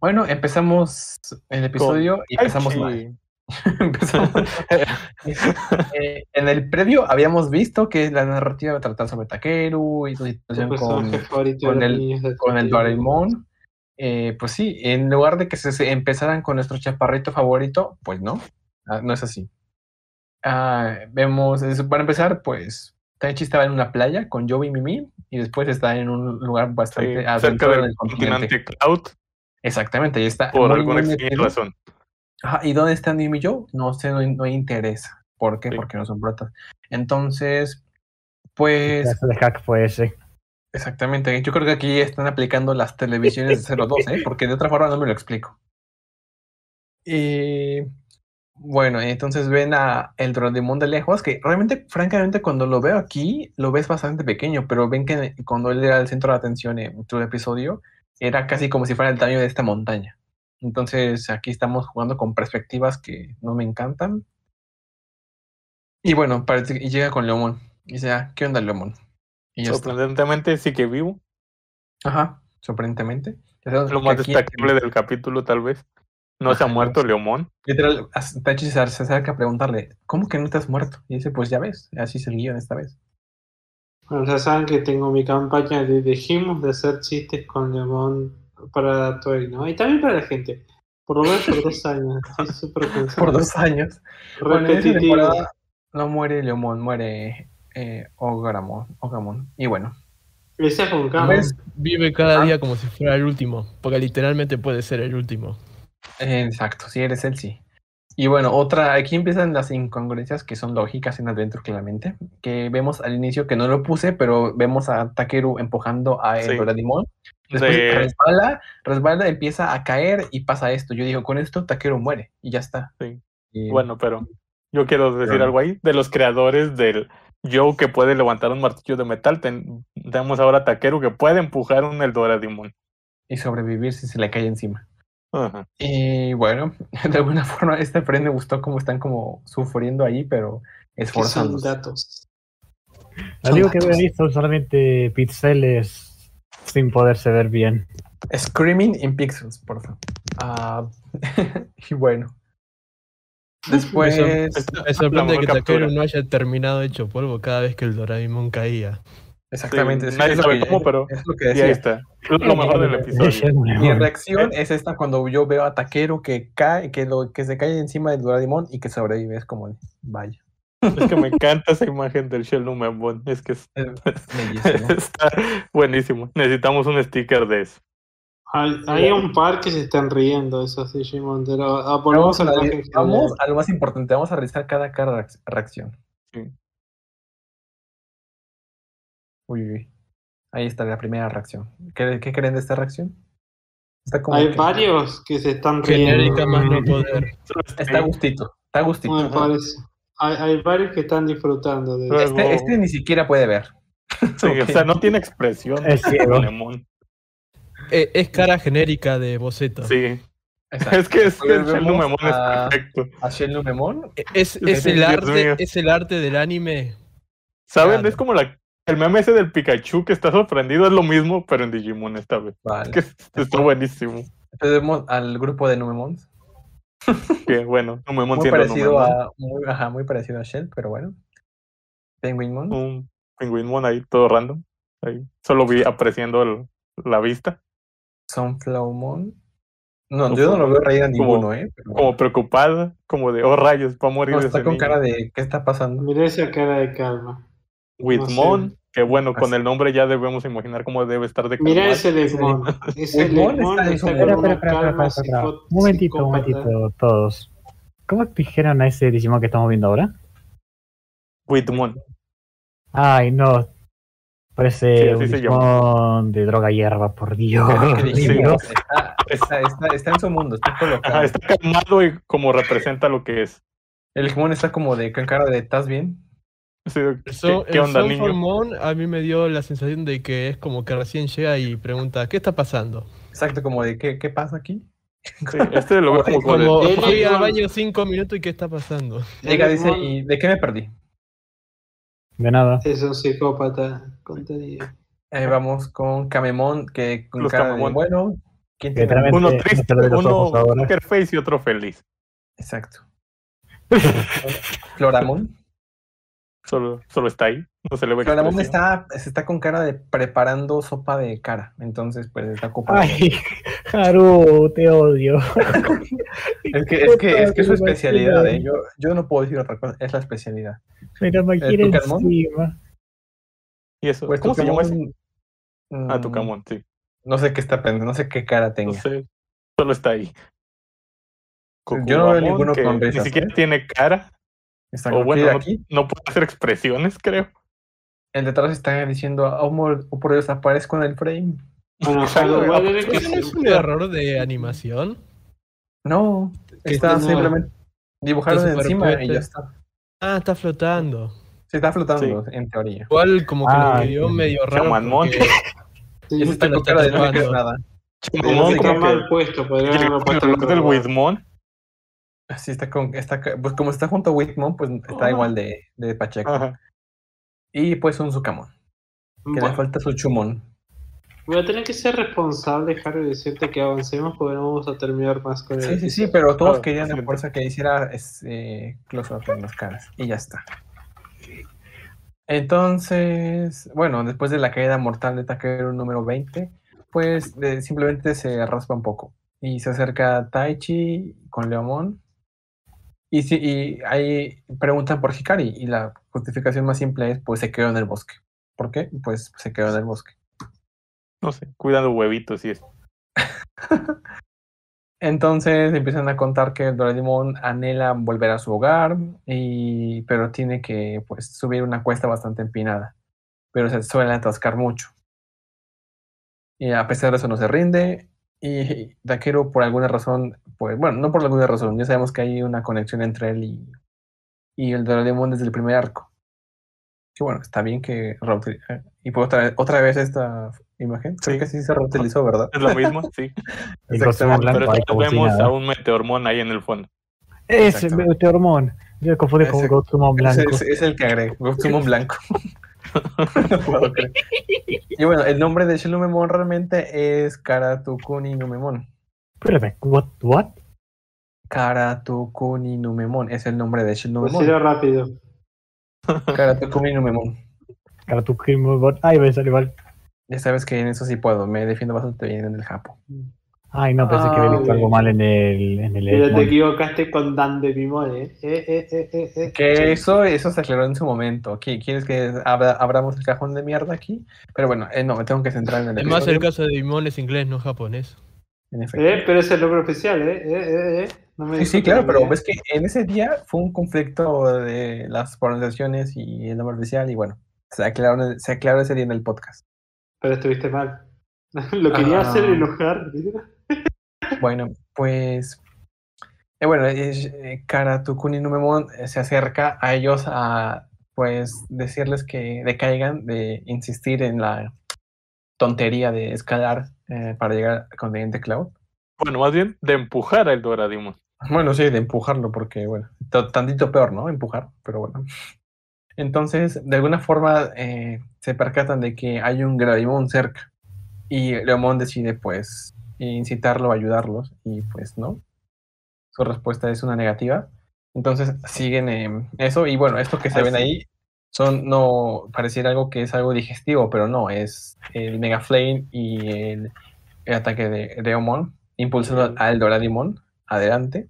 Bueno, empezamos el episodio y empezamos mal. sí. Eh, en el previo habíamos visto que la narrativa iba a tratar sobre Takeru y su Tu situación con, favorito con los el- con el. Doraemon. Eh, pues sí, en lugar de que se, se empezaran con nuestro chaparrito favorito, pues no, ah, no es así. Ah, vemos, para empezar, pues Taichi estaba en una playa con Joey y Mimi y después está en un lugar Sí, bastante cerca adentrado en del el continente. continente Cloud, Exactamente, ahí está. por muy, alguna muy metido. Ajá, ¿y dónde están Mimi y Joe? No sé, no, no interesa. ¿Por qué? Sí. Porque no son protas. Entonces, pues de hack fue ese. Exactamente. Yo creo que aquí están aplicando las televisiones de 02, ¿eh? Porque de otra forma no me lo explico. Y bueno, entonces ven a el Doraemon de lejos, que realmente, francamente, cuando lo veo aquí, lo ves bastante pequeño, pero ven que cuando él era el centro de atención en el episodio, era casi como si fuera el tamaño de esta montaña. Entonces aquí estamos jugando con perspectivas que no me encantan. Y bueno, parece que y llega con Leomón. Y dice, ah, ¿qué onda, Leomón? Y está. Sorprendentemente sí que vivo. Ajá, sorprendentemente. Lo más aquí, destacable del capítulo, tal vez. No se ha Ajá, muerto. Leomón. Literal, Tachi se se acerca a preguntarle, ¿cómo que no te has muerto? Y dice, pues ya ves, así es el guion esta vez. Bueno, ya saben que tengo mi campaña de dejemos de hacer chistes con Lemon para Toy, ¿no? Y también para la gente. Por lo menos por dos años. Estoy. Por dos años. Bueno, en temporada no muere Leomón, muere eh, Ogamon, Ogamon. Y bueno. Vive cada Ah. día como si fuera el último, porque literalmente puede ser el último. Exacto, si eres él, sí. Y bueno, otra, aquí empiezan las incongruencias que son lógicas en Adventure, claramente. Que vemos al inicio que no lo puse, pero vemos a Takeru empujando a el Sí. Doraemon. Después De- resbala, resbala, empieza a caer y pasa esto. Yo digo, con esto Takeru muere y ya está. Sí. Y- Bueno, pero yo quiero decir Pero- algo ahí. De los creadores del Joe que puede levantar un martillo de metal, ten- tenemos ahora a Takeru que puede empujar un Eldoradimon. y sobrevivir si se le cae encima. Ajá. Y bueno, de alguna forma este friend me gustó cómo están como sufriendo ahí, pero que son esforzándose. datos. Lo único que veo ahí son solamente pixeles sin poderse ver bien. Screaming in Pixels, por favor. Ah, y bueno. Después, Me sorprende que. Takeru no haya terminado hecho polvo cada vez que el Doraemon caía. Exactamente. Sí, es nadie lo sabe que- cómo, pero- es lo que Y ahí decía. está. Lo, lo mejor del episodio. Mi reacción es esta cuando yo veo a Takeru que cae, que lo que se cae encima del Doraemon y que sobrevive. Es como, vaya, Es que me encanta esa imagen del Shell Numemon. Es que es- está buenísimo. Necesitamos un sticker de eso. Hay, hay un par que se están riendo, eso sí, Jimon. Pero ah, Vamos a, la- vamos a lo más importante, vamos a realizar cada, cada reacc- reacción. Sí. Uy, uy. Ahí está la primera reacción. ¿Qué, qué creen de esta reacción? Está como Hay que- varios que se están riendo. Genérica más no poder. Está a gustito, está a gustito. Me parece. Hay, hay varios que están disfrutando de Luego- Este, este ni siquiera puede ver. Sí, o sea, no tiene expresión. Es ciego. Eh, es cara genérica de boceto. Sí. Exacto. Es que, es que el Volvemos Shell es perfecto. A. Eh, Es, el arte, es el arte del anime. ¿Saben? Claro. Es como la, el meme ese del Pikachu que está sorprendido. Es lo mismo, pero en Digimon esta vez. Vale. Que está buenísimo. Vemos al grupo de Numemons. Que bueno, Numemon Muy parecido Numemon. a. Muy, ajá, muy parecido a Shell, pero bueno. Penguinmon. Un Penguinmon ahí todo random. Ahí. Solo vi apreciando el- la vista. Sunflowmon. No, yo no lo veo reír a Como- ninguno, ¿eh? Pero Como preocupada, como de, oh rayos, va a morir no, ese está con niño. cara de ¿qué está pasando? Mira esa cara de calma. Whitmon, que bueno, con el nombre ya debemos imaginar cómo debe estar de Mira ese Lemon. Ese Lemon está con una calma Un momentito, un momentito, todos. ¿Cómo dijeron a ese Digimon que estamos viendo ahora? Whitmon. Ay, no. Parece Sí, un Digimon de droga hierba, por Dios. Es lo que dijimos, Dios. está, está, está, está en su mundo, está colocado. Ajá, está calmado y como representa lo que es. El Digimon está como de cara de ¿estás bien? Sí, El, ¿Qué, so- qué el onda? Formón a mí me dio la sensación de que es como que recién llega y pregunta, ¿qué está pasando? Exacto, como de qué, qué pasa aquí. Sí, este lo veo como, como de- fui al baño cinco minutos y ¿qué está pasando? Llega, dice, ¿y de qué me perdí? De nada. Es un psicópata contenido. Eh, vamos con Camemón, que con Los cara de Camemón. bueno. ¿Quién tiene? Literalmente. uno no triste, uno poker face y otro feliz. Exacto. Floramón. Solo, solo está ahí. No se le ve Floramón expresión. está, está con cara de preparando sopa de cara. Entonces, pues está ocupado. Ay, Haru, te odio. Es que es, que, es, que su especialidad, ¿eh? yo, yo no puedo decir otra cosa, es la especialidad. Pero me ¿Eh, quiere encima. ¿Y eso? Pues ¿Cómo se llama ese? Tucamón, Ah, mm, Tucamón, sí. No sé qué está pensando, no sé qué cara No tenga. sé. Solo está ahí. Yo no veo ninguno con Ni risas, siquiera ¿eh? tiene cara. Está O bueno, que no, aquí. no puede hacer expresiones, creo. El de atrás está diciendo, oh, por, oh, por Dios, aparezco en el frame. Bueno, Claro, Haru, ¿cuál era el que ¿Eso no es un error de animación? No, está no- simplemente dibujaron Está encima y ya está. Ah, está flotando. Se está flotando, en teoría. Igual como que Ah, me quedó medio raro. Porque- Y Sí, está lo con cara de no nada. Chamamón está como mal que puesto, podría haberlo puesto el del lugar. Así está con, está, pues como está junto a Whitmon, pues está igual de, de Pacheco. Ajá. Y pues un Sucamón, que le falta su chumón. voy a tener que ser responsable, Haru, y decirte que avancemos porque no vamos a terminar más con Sí, el sí, sí, pero todos Claro, querían a siento. fuerza que hiciera es, eh, close-up en las caras. Y ya está. Entonces, bueno, después de la caída mortal de Takeru número 20, pues eh, simplemente se raspa un poco. Y se acerca Taichi con Leomon. Y, sí, y ahí preguntan por Hikari. Y la justificación más simple es, pues se quedó en el bosque. ¿Por qué? Pues se quedó en el bosque. No sé, cuidando huevitos y eso. Entonces empiezan a contar que Doraemon anhela volver a su hogar, y, pero tiene que pues, subir una cuesta bastante empinada. Pero se suele atascar mucho. Y a pesar de eso no se rinde. Y Takeru por alguna razón, pues bueno, no por alguna razón, ya sabemos que hay una conexión entre él y, y el Doraemon desde el primer arco. Que bueno, está bien que eh, Y pues otra, otra vez esta imagen, creo Sí. que sí se reutilizó, ¿verdad? Es lo mismo, sí. Exactamente, blanco Pero vemos a un meteormón ahí en el fondo. Ese. Meteormon. Yo me confundí con Gotsumon blanco. es- es el que agrego, Gotsumon blanco. no puedo creer. Y bueno, el nombre de Shilumemon realmente es Karatukuni Numemon. Espérame, what? what? Karatukuni Numemon es el nombre de Shilumemon. rápido. Karatukuni Numemon. Cara tu Kimobot. Ay, me salió mal. Ya sabes que en eso sí puedo, me defiendo bastante bien en el Japo. Ay, no, pensé que había visto Ah, algo mal en el, en el Pero te equivocaste con Dan de Pimón, ¿eh? Eh, eh, eh, eh, eh. Que eso, eso se aclaró en su momento. ¿Qui- ¿Quieres que abra- abramos el cajón de mierda aquí? Pero bueno, eh, no, me tengo que centrar en el Además, el episodio. caso de Dimon es inglés, no japonés. En efecto. Eh, pero es el nombre oficial, ¿eh? eh, eh, eh. No me Sí, sí, claro, pero ves que en ese día fue un conflicto de las pronunciaciones y el nombre oficial y bueno, se aclaró, se aclaró ese día en el podcast. Pero estuviste mal. Lo quería Ah. hacer enojar. Bueno, pues... eh, bueno, es- eh, Karatukuni Numemon eh, se acerca a ellos a pues decirles que decaigan de insistir en la tontería de escalar eh, para llegar al continente Cloud. Bueno, más bien de empujar al Doraemon. Bueno, sí, de empujarlo, porque, bueno, to- tantito peor, ¿no? Empujar, pero bueno. Entonces, de alguna forma, eh, se percatan de que hay un Gravimon cerca. Y Leomón decide, pues, incitarlo a ayudarlos. Y, pues, no. Su respuesta es una negativa. Entonces, siguen eh, eso. Y, bueno, esto que se Ah, ven sí. ahí son, no, pareciera algo que es algo digestivo, pero no. Es el Mega Flame y el, el ataque de Leomon, impulsando al Doradimon adelante.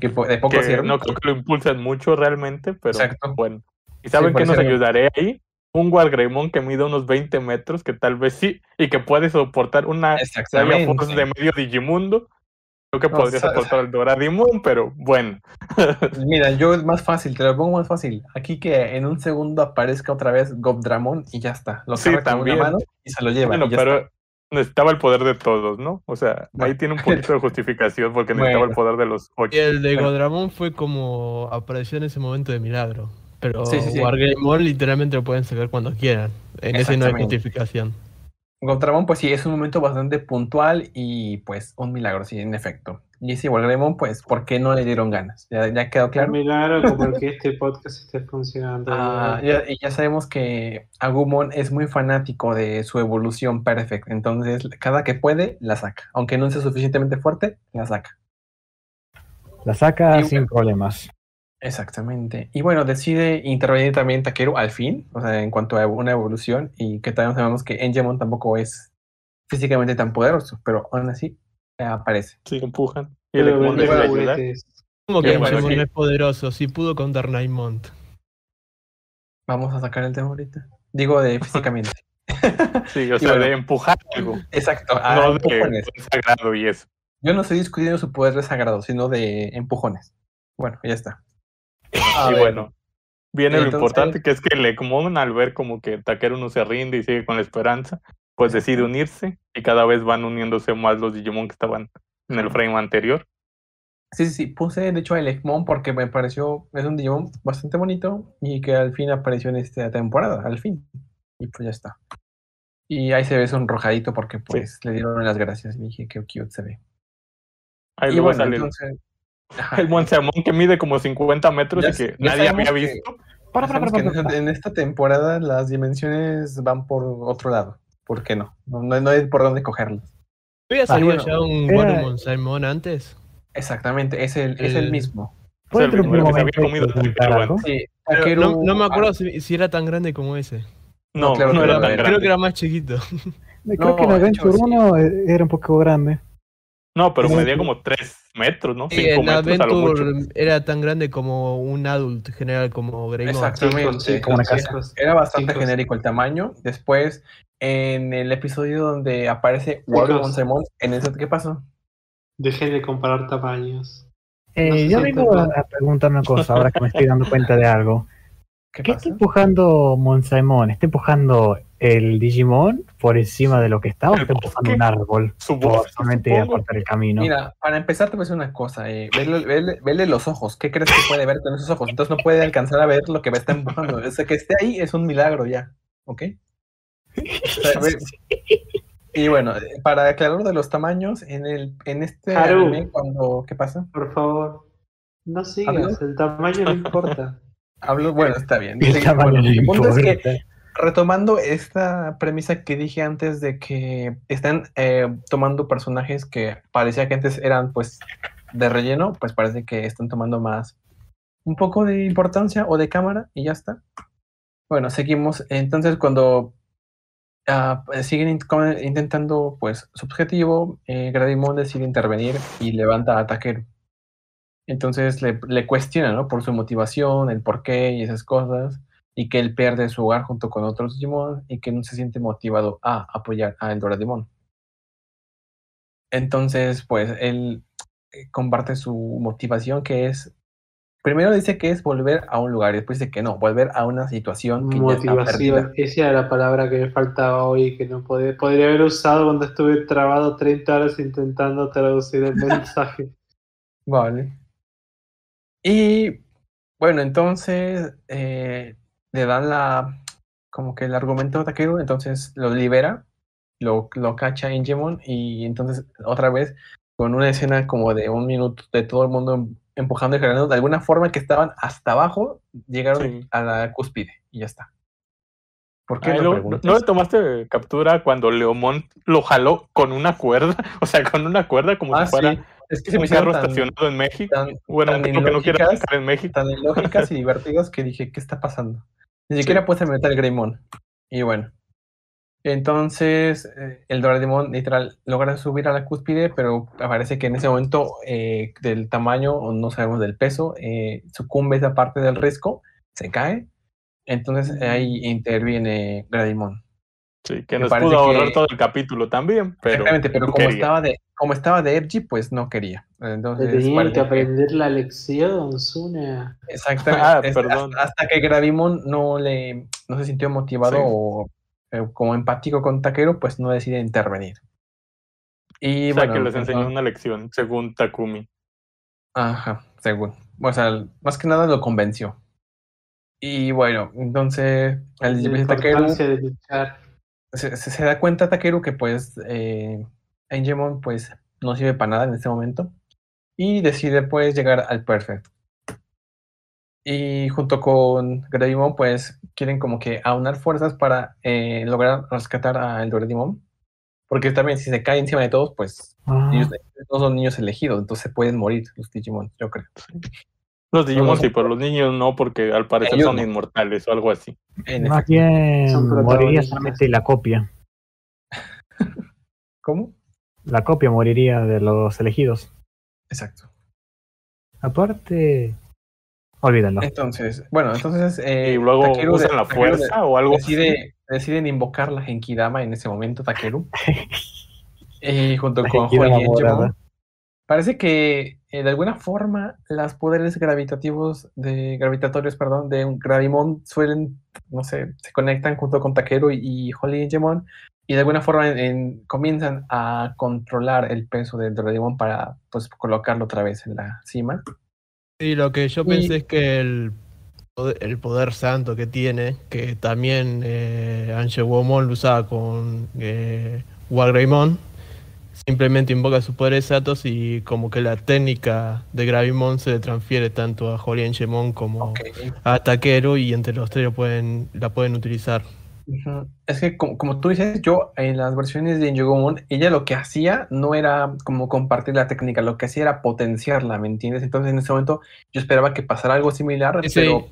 Que de poco Que sirve. no creo que lo impulsen mucho realmente, pero Exacto. bueno. ¿Y saben por qué nos ayudaré ahí? Un Wargreymon que mide unos 20 metros, que tal vez sí, y que puede soportar una. Force de medio Digimundo. Creo que podría soportar el Doradimon, pero bueno. Mira, yo es más fácil, te lo pongo más fácil. Aquí que en un segundo aparezca otra vez Gobdramon y ya está. Lo Sí, con una también. mano y se lo lleva. Bueno, y ya pero está. necesitaba el poder de todos, ¿no? O sea, Bueno. ahí tiene un poquito de justificación porque necesitaba el Bueno. poder de los Y ocho. el de. Godramon fue como apareció en ese momento de milagro. Pero Sí, sí, sí. Wargreymon literalmente lo pueden sacar cuando quieran. En ese no hay justificación. Gontramon, pues sí, es un momento bastante puntual y pues un milagro, sí, en efecto. Y si Greymon, pues, ¿por qué no le dieron ganas? ¿Ya, ya quedó Un claro? milagro como que este podcast esté funcionando. Ah, ya, y ya sabemos que Agumon es muy fanático de su evolución perfecta, entonces cada que puede la saca, aunque no sea suficientemente fuerte, la saca. La saca Y- sin problemas. Exactamente. Y bueno, decide intervenir también Takeru al fin, o sea, en cuanto a una evolución, y que también sabemos que Engemon tampoco es físicamente tan poderoso, pero aún así eh, aparece. Sí, empujan. Y el de. Como que sí. es poderoso, si pudo con Darnaimont. Vamos a sacar el tema ahorita. Digo de físicamente. Sí, o sea, bueno. de empujar algo. Exacto. a no de empujones. poder sagrado y eso. Yo no estoy discutiendo su poder de sagrado, sino de empujones. Bueno, ya está. A y ver, bueno, viene lo importante que es que el Egmont, al ver como que Takeru no se rinde y sigue con la esperanza, pues decide unirse y cada vez van uniéndose más los Digimon que estaban en el frame anterior. Sí, sí, sí. Puse de hecho el Egmont porque me pareció, es un Digimon bastante bonito y que al fin apareció en esta temporada, al fin. Y pues ya está. Y ahí se ve sonrojadito porque pues le dieron las gracias. Y dije, qué cute se ve. Ahí y luego bueno, sale entonces... el Monseamon que mide como 50 metros Ya y que nadie había que- visto. Para, que en, esta, en esta temporada las dimensiones van por otro lado. ¿Por qué no? No, no, no hay por dónde cogerlas. ¿Había Ah, salido bueno, ya un era- Warumon Simon antes? Exactamente, es el, es el mismo. ¿Puedo O sea, el interrumpir un primero que se había comido? Sí, Pero no, no me ah, acuerdo si, si era tan grande como ese. No, No, claro no que era tan era. Creo que era más chiquito. Creo que en Adventure hecho, sí. 1 era un poco grande. No, pero medía como 3 metros, ¿no? 5 Sí, metros a lo mucho. Era tan grande como un adult general, como Greymon. Exactamente. Como una casa. Era bastante Chicos. genérico el tamaño. Después, en el episodio donde aparece Warumon Simon, en ese, ¿qué pasó? Dejen de comparar tamaños. Eh, No yo vengo a preguntar una cosa ahora que me estoy dando cuenta de algo. ¿Qué, está empujando Monsaimon? ¿Está empujando el Digimon por encima de lo que está o ¿El está empujando un árbol Su por voz, solamente a supongo. cortar el camino? Mira, para empezar te voy a decir una cosa. Eh, vele, vele- vele los ojos. ¿Qué crees que puede ver con esos ojos? Entonces no puede alcanzar a ver lo que me está empujando. O sea, que esté ahí es un milagro ya. ¿Ok? O sea, ve- y bueno, para aclarar de los tamaños, en el en este Haru. anime, cuando... ¿Qué pasa? Por favor, no sigas, el tamaño no importa. Hablo, bueno, está bien. El Sí, bueno, no el punto es que retomando esta premisa que dije antes de que están eh, tomando personajes que parecía que antes eran pues de relleno, pues parece que están tomando más un poco de importancia o de cámara y ya está. Bueno, seguimos. Entonces cuando ah, siguen in- intentando pues su objetivo, eh, Gradimon decide intervenir y levanta a Takeru. Entonces le, le cuestiona, ¿no? Por su motivación, el por qué y esas cosas y que él pierde su hogar junto con otros Digimon y que no se siente motivado a apoyar a Eldoradimon. Entonces, pues él eh, comparte su motivación que es, primero dice que es volver a un lugar y después dice que no, volver a una situación que ya está perdida. Motivación, esa era la palabra que me faltaba hoy y que no podía, podría haber usado cuando estuve trabado 30 horas intentando traducir el mensaje. Vale. Y bueno, entonces eh, le dan la como que el argumento a Takeru, entonces lo libera, lo, lo cacha Ingemon y entonces otra vez con una escena como de un minuto de todo el mundo em- empujando y jalando, de alguna forma que estaban hasta abajo, llegaron Sí. a la cúspide y ya está. ¿Por qué Ay, no le tomaste captura cuando Leomont lo jaló con una cuerda? O sea, con una cuerda como Ah, si fuera sí, es que se me hicieron estacionado en México. tan, Bueno, tan que no ilógicas. arrancar en México. tan ilógicas y divertidas que dije, ¿qué está pasando? Ni siquiera puse meter el Greymon. Y bueno. Entonces, eh, el Doraemon literal logra subir a la cúspide, pero parece que en ese momento eh, del tamaño, o no sabemos del peso, eh, sucumbe esa parte del risco, se cae. Entonces ahí interviene Gradimon. Sí, que nos parece pudo ahorrar que- todo el capítulo también, pero Exactamente, pero como quería. estaba de, como estaba de Edgy, pues no quería. Entonces, parece que que- aprender la lección, Zuna. Exactamente. Ah, es- perdón. Hasta, hasta que Gravimon no le no se sintió motivado Sí. o eh, como empático con Takeru, pues no decide intervenir. Y o sea, bueno, que les enseñó una lección, según Takumi. Ajá, según. O sea, más que nada lo convenció. Y bueno, entonces el de luchar. Se, da cuenta Takeru que pues eh, Angemon pues no sirve para nada en este momento y decide pues llegar al Perfect. Y junto con Gravimon pues quieren como que aunar fuerzas para eh, lograr rescatar a Eldoradimon. Porque también si se cae encima de todos pues Ah, ellos no son niños elegidos, entonces pueden morir los Digimon, yo creo. Los Digimon sí, pero los niños no, porque al parecer Ellos son no. inmortales o algo así. En más bien moriría solamente la copia. ¿Cómo? La copia moriría de los elegidos. Exacto. Aparte, olvídalo. Entonces, bueno, entonces eh, y luego Takeru de- usan la Takeru fuerza o algo así. decide, deciden invocar la Genkidama en ese momento, Takeru. y junto La con Holly. Parece que eh, de alguna forma los poderes gravitativos de gravitatorios, perdón, de un Gravimon suelen, no sé, se conectan junto con Takeru y, y Holly y Angemon y de alguna forma en- en- comienzan a controlar el peso del Gravimon para pues colocarlo otra vez en la cima. Y lo que yo Y- pensé es que el poder, el poder santo que tiene, que también eh, Ange Womon lo usaba con eh, Wargreymon, simplemente invoca sus poderes santos y como que la técnica de Gravimon se le transfiere tanto a Holy Angemon como a Takeru y entre los tres lo pueden, la pueden utilizar. Es que como, como tú dices, yo en las versiones de Injogomon, ella lo que hacía no era como compartir la técnica, lo que hacía era potenciarla, ¿me entiendes? Entonces en ese momento yo esperaba que pasara algo similar, Sí, pero,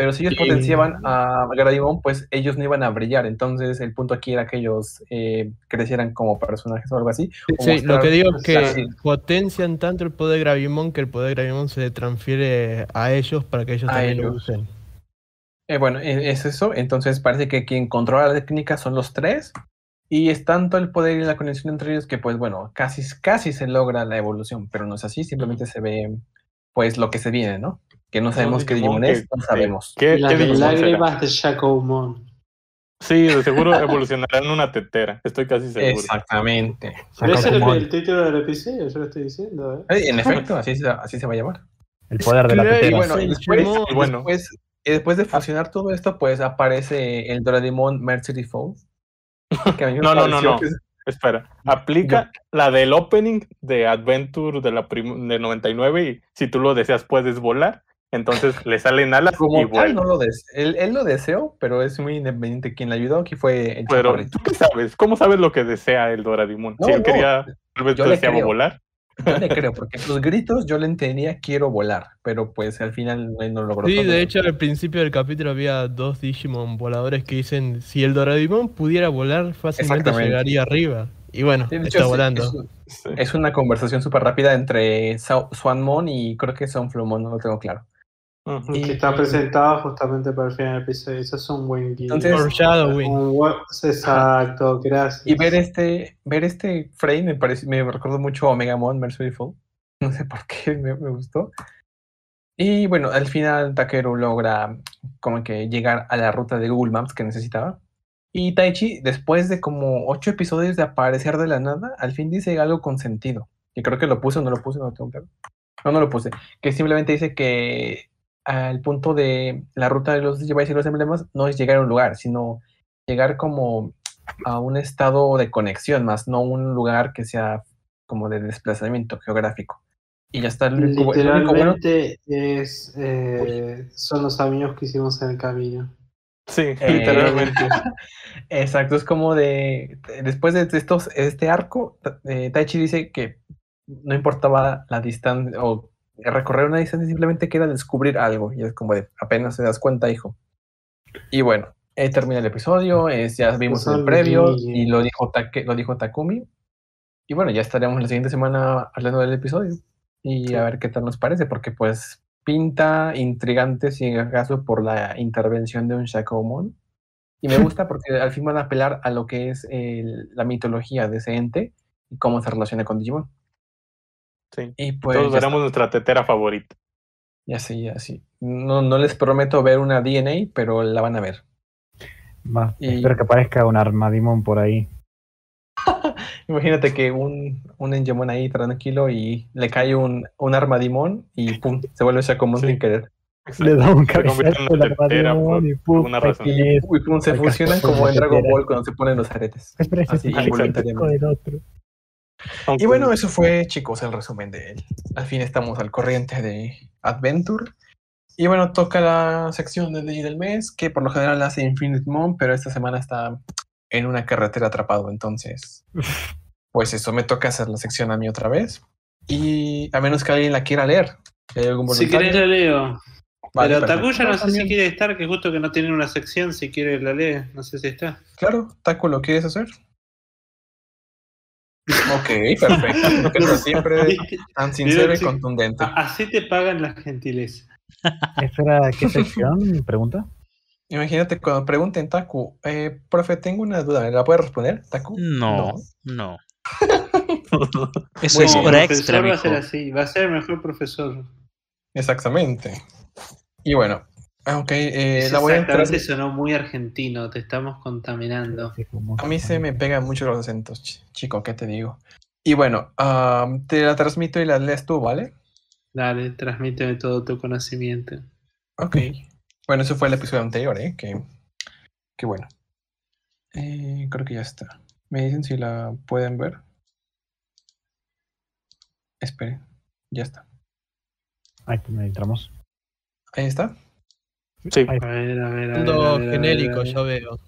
pero si ellos potenciaban a Gradimon, pues ellos no iban a brillar. Entonces el punto aquí era que ellos eh, crecieran como personajes o algo así. o Sí, lo que digo es que Sí. potencian tanto el poder de Gravimon que el poder de Gravimon se transfiere a ellos para que ellos A también lo usen. Eh, bueno, e- es eso. Entonces parece que quien controla la técnica son los tres. Y es tanto el poder y la conexión entre ellos que, pues bueno, casi, casi se logra la evolución, pero no es así. Simplemente se ve, pues, lo que se viene, ¿no? Que no sabemos qué Digimon es, no sabemos. ¿Qué, Las qué Digimon será? lágrimas de Shakomon. Sí, de seguro evolucionará en una tetera. Estoy casi seguro. Exactamente. Pero ese es el, el título del episodio, yo lo estoy diciendo. ¿eh? En efecto, así se, así se va a llamar. El poder de la Claro, Y tetera. bueno, y después, Bueno. después, y después de fusionar todo esto, pues aparece el Doraemon Mercury que me No, no, no, no. que es- Espera, aplica la del opening de Adventure de la prim- de 99 y si tú lo deseas puedes volar. Entonces le salen alas y Como tal, vuela. no lo des él, él lo deseó, pero es muy independiente. Quien le ayudó aquí fue el Pero Chaparrito. tú qué sabes, ¿cómo sabes lo que desea el Doraemon? No, si él no, quería, tal vez yo le deseaba creo. volar. Yo le creo, porque los gritos yo le entendía quiero volar, pero pues al final no, no logró. Sí, todo. de hecho al principio del capítulo había dos Digimon voladores que dicen si el Doraemon pudiera volar fácilmente llegaría arriba. Y bueno, Sí, de hecho, está es- volando. Es, Sí. es una conversación súper rápida entre Swanmon y creo que Sunflowmon, no lo tengo claro. Ujú. Y- Que está presentado justamente para el final del episodio. Eso es un buen guion. Entonces- Foreshadowing. Un buen- Exacto, gracias. Y ver este, ver este frame me parece, me recordó mucho a Megamon Merciful. No sé por qué me, me gustó. Y bueno, al final Takeru logra como que llegar a la ruta de Google Maps que necesitaba. Y Taichi, después de como ocho episodios de aparecer de la nada, al fin dice algo con sentido. Y creo que lo puse o no lo puse, no tengo claro. No, no lo puse. Que simplemente dice que al punto de la ruta de los Digivice y los emblemas no es llegar a un lugar, sino llegar como a un estado de conexión, más no un lugar que sea como de desplazamiento geográfico. Y ya está. El bueno- Literalmente es, eh, son los amigos que hicimos en el camino. Sí, Eh, literalmente. Exacto, es como de. Después de estos, este arco, eh, Taichi dice que no importaba la distancia o recorrer una distancia, simplemente que era descubrir algo. Y es como de apenas te das cuenta, hijo. Y bueno, eh, termina el episodio, ya vimos el Son previo y lo dijo, Take- lo dijo Takumi. Y bueno, ya estaremos la siguiente semana hablando del episodio y a ver qué tal nos parece, porque pues pinta intrigante, si acaso, por la intervención de un Shakomon. Y me gusta porque al fin van a apelar a lo que es el- la mitología de ese ente y cómo se relaciona con Digimon. Sí. Y pues Todos veremos nuestra tetera favorita. ya sí, ya sí. No, no les prometo ver una DNA, pero la van a ver. Va, Y- Espero que aparezca un Armadimon por ahí. Imagínate que un, un Engemon ahí tranquilo y le cae un, un Armadimon y pum, se vuelve Shakomon Sí. sin querer. Le da un cabezazo una al armadillo y pum, alguna razón. Y, pum, se fusionan como en Dragon. Ball cuando se ponen los aretes. Es Así, del otro. Aunque- Y bueno, eso fue, chicos, el resumen de él. Al fin estamos al corriente de Adventure. Y bueno, toca la sección del día del mes, que por lo general hace Infinite Moon, pero esta semana está en una carretera atrapado. Entonces, pues eso, me toca hacer la sección a mí otra vez. Y a menos que alguien la quiera leer. Si hay algún Si querés la leo. vale, Pero. Takuya no sé si quiere estar, que justo que no tiene una sección, si quiere la lee, no sé si está. Claro, Taku, ¿lo quieres hacer? Ok, perfecto. Pero siempre tan sincero y contundente. Así te pagan las gentilezas. Espera, ¿qué sección? Pregunta. Imagínate cuando pregunten Taku, eh, profe, tengo una duda, ¿la puede responder, Taku? No, no. Eso es hora extra, va a ser así, va a ser el mejor profesor. Exactamente. Y bueno, ok, eh, la voy a entrar. exactamente sonó muy argentino, te estamos contaminando. A mí se me pegan mucho los acentos, ch- chico, ¿qué te digo? Y bueno, te la transmito y la lees tú, ¿vale? Dale, transmíteme todo tu conocimiento. Ok. Bueno, eso fue el episodio anterior, ¿eh? Que, que bueno. Eh, creo que ya está. Me dicen si la pueden ver. Esperen, ya está. Ahí entramos. Ahí está. Sí. A ver, a ver, a ver. a Fondo ver, a ver, a genérico, ver. yo veo.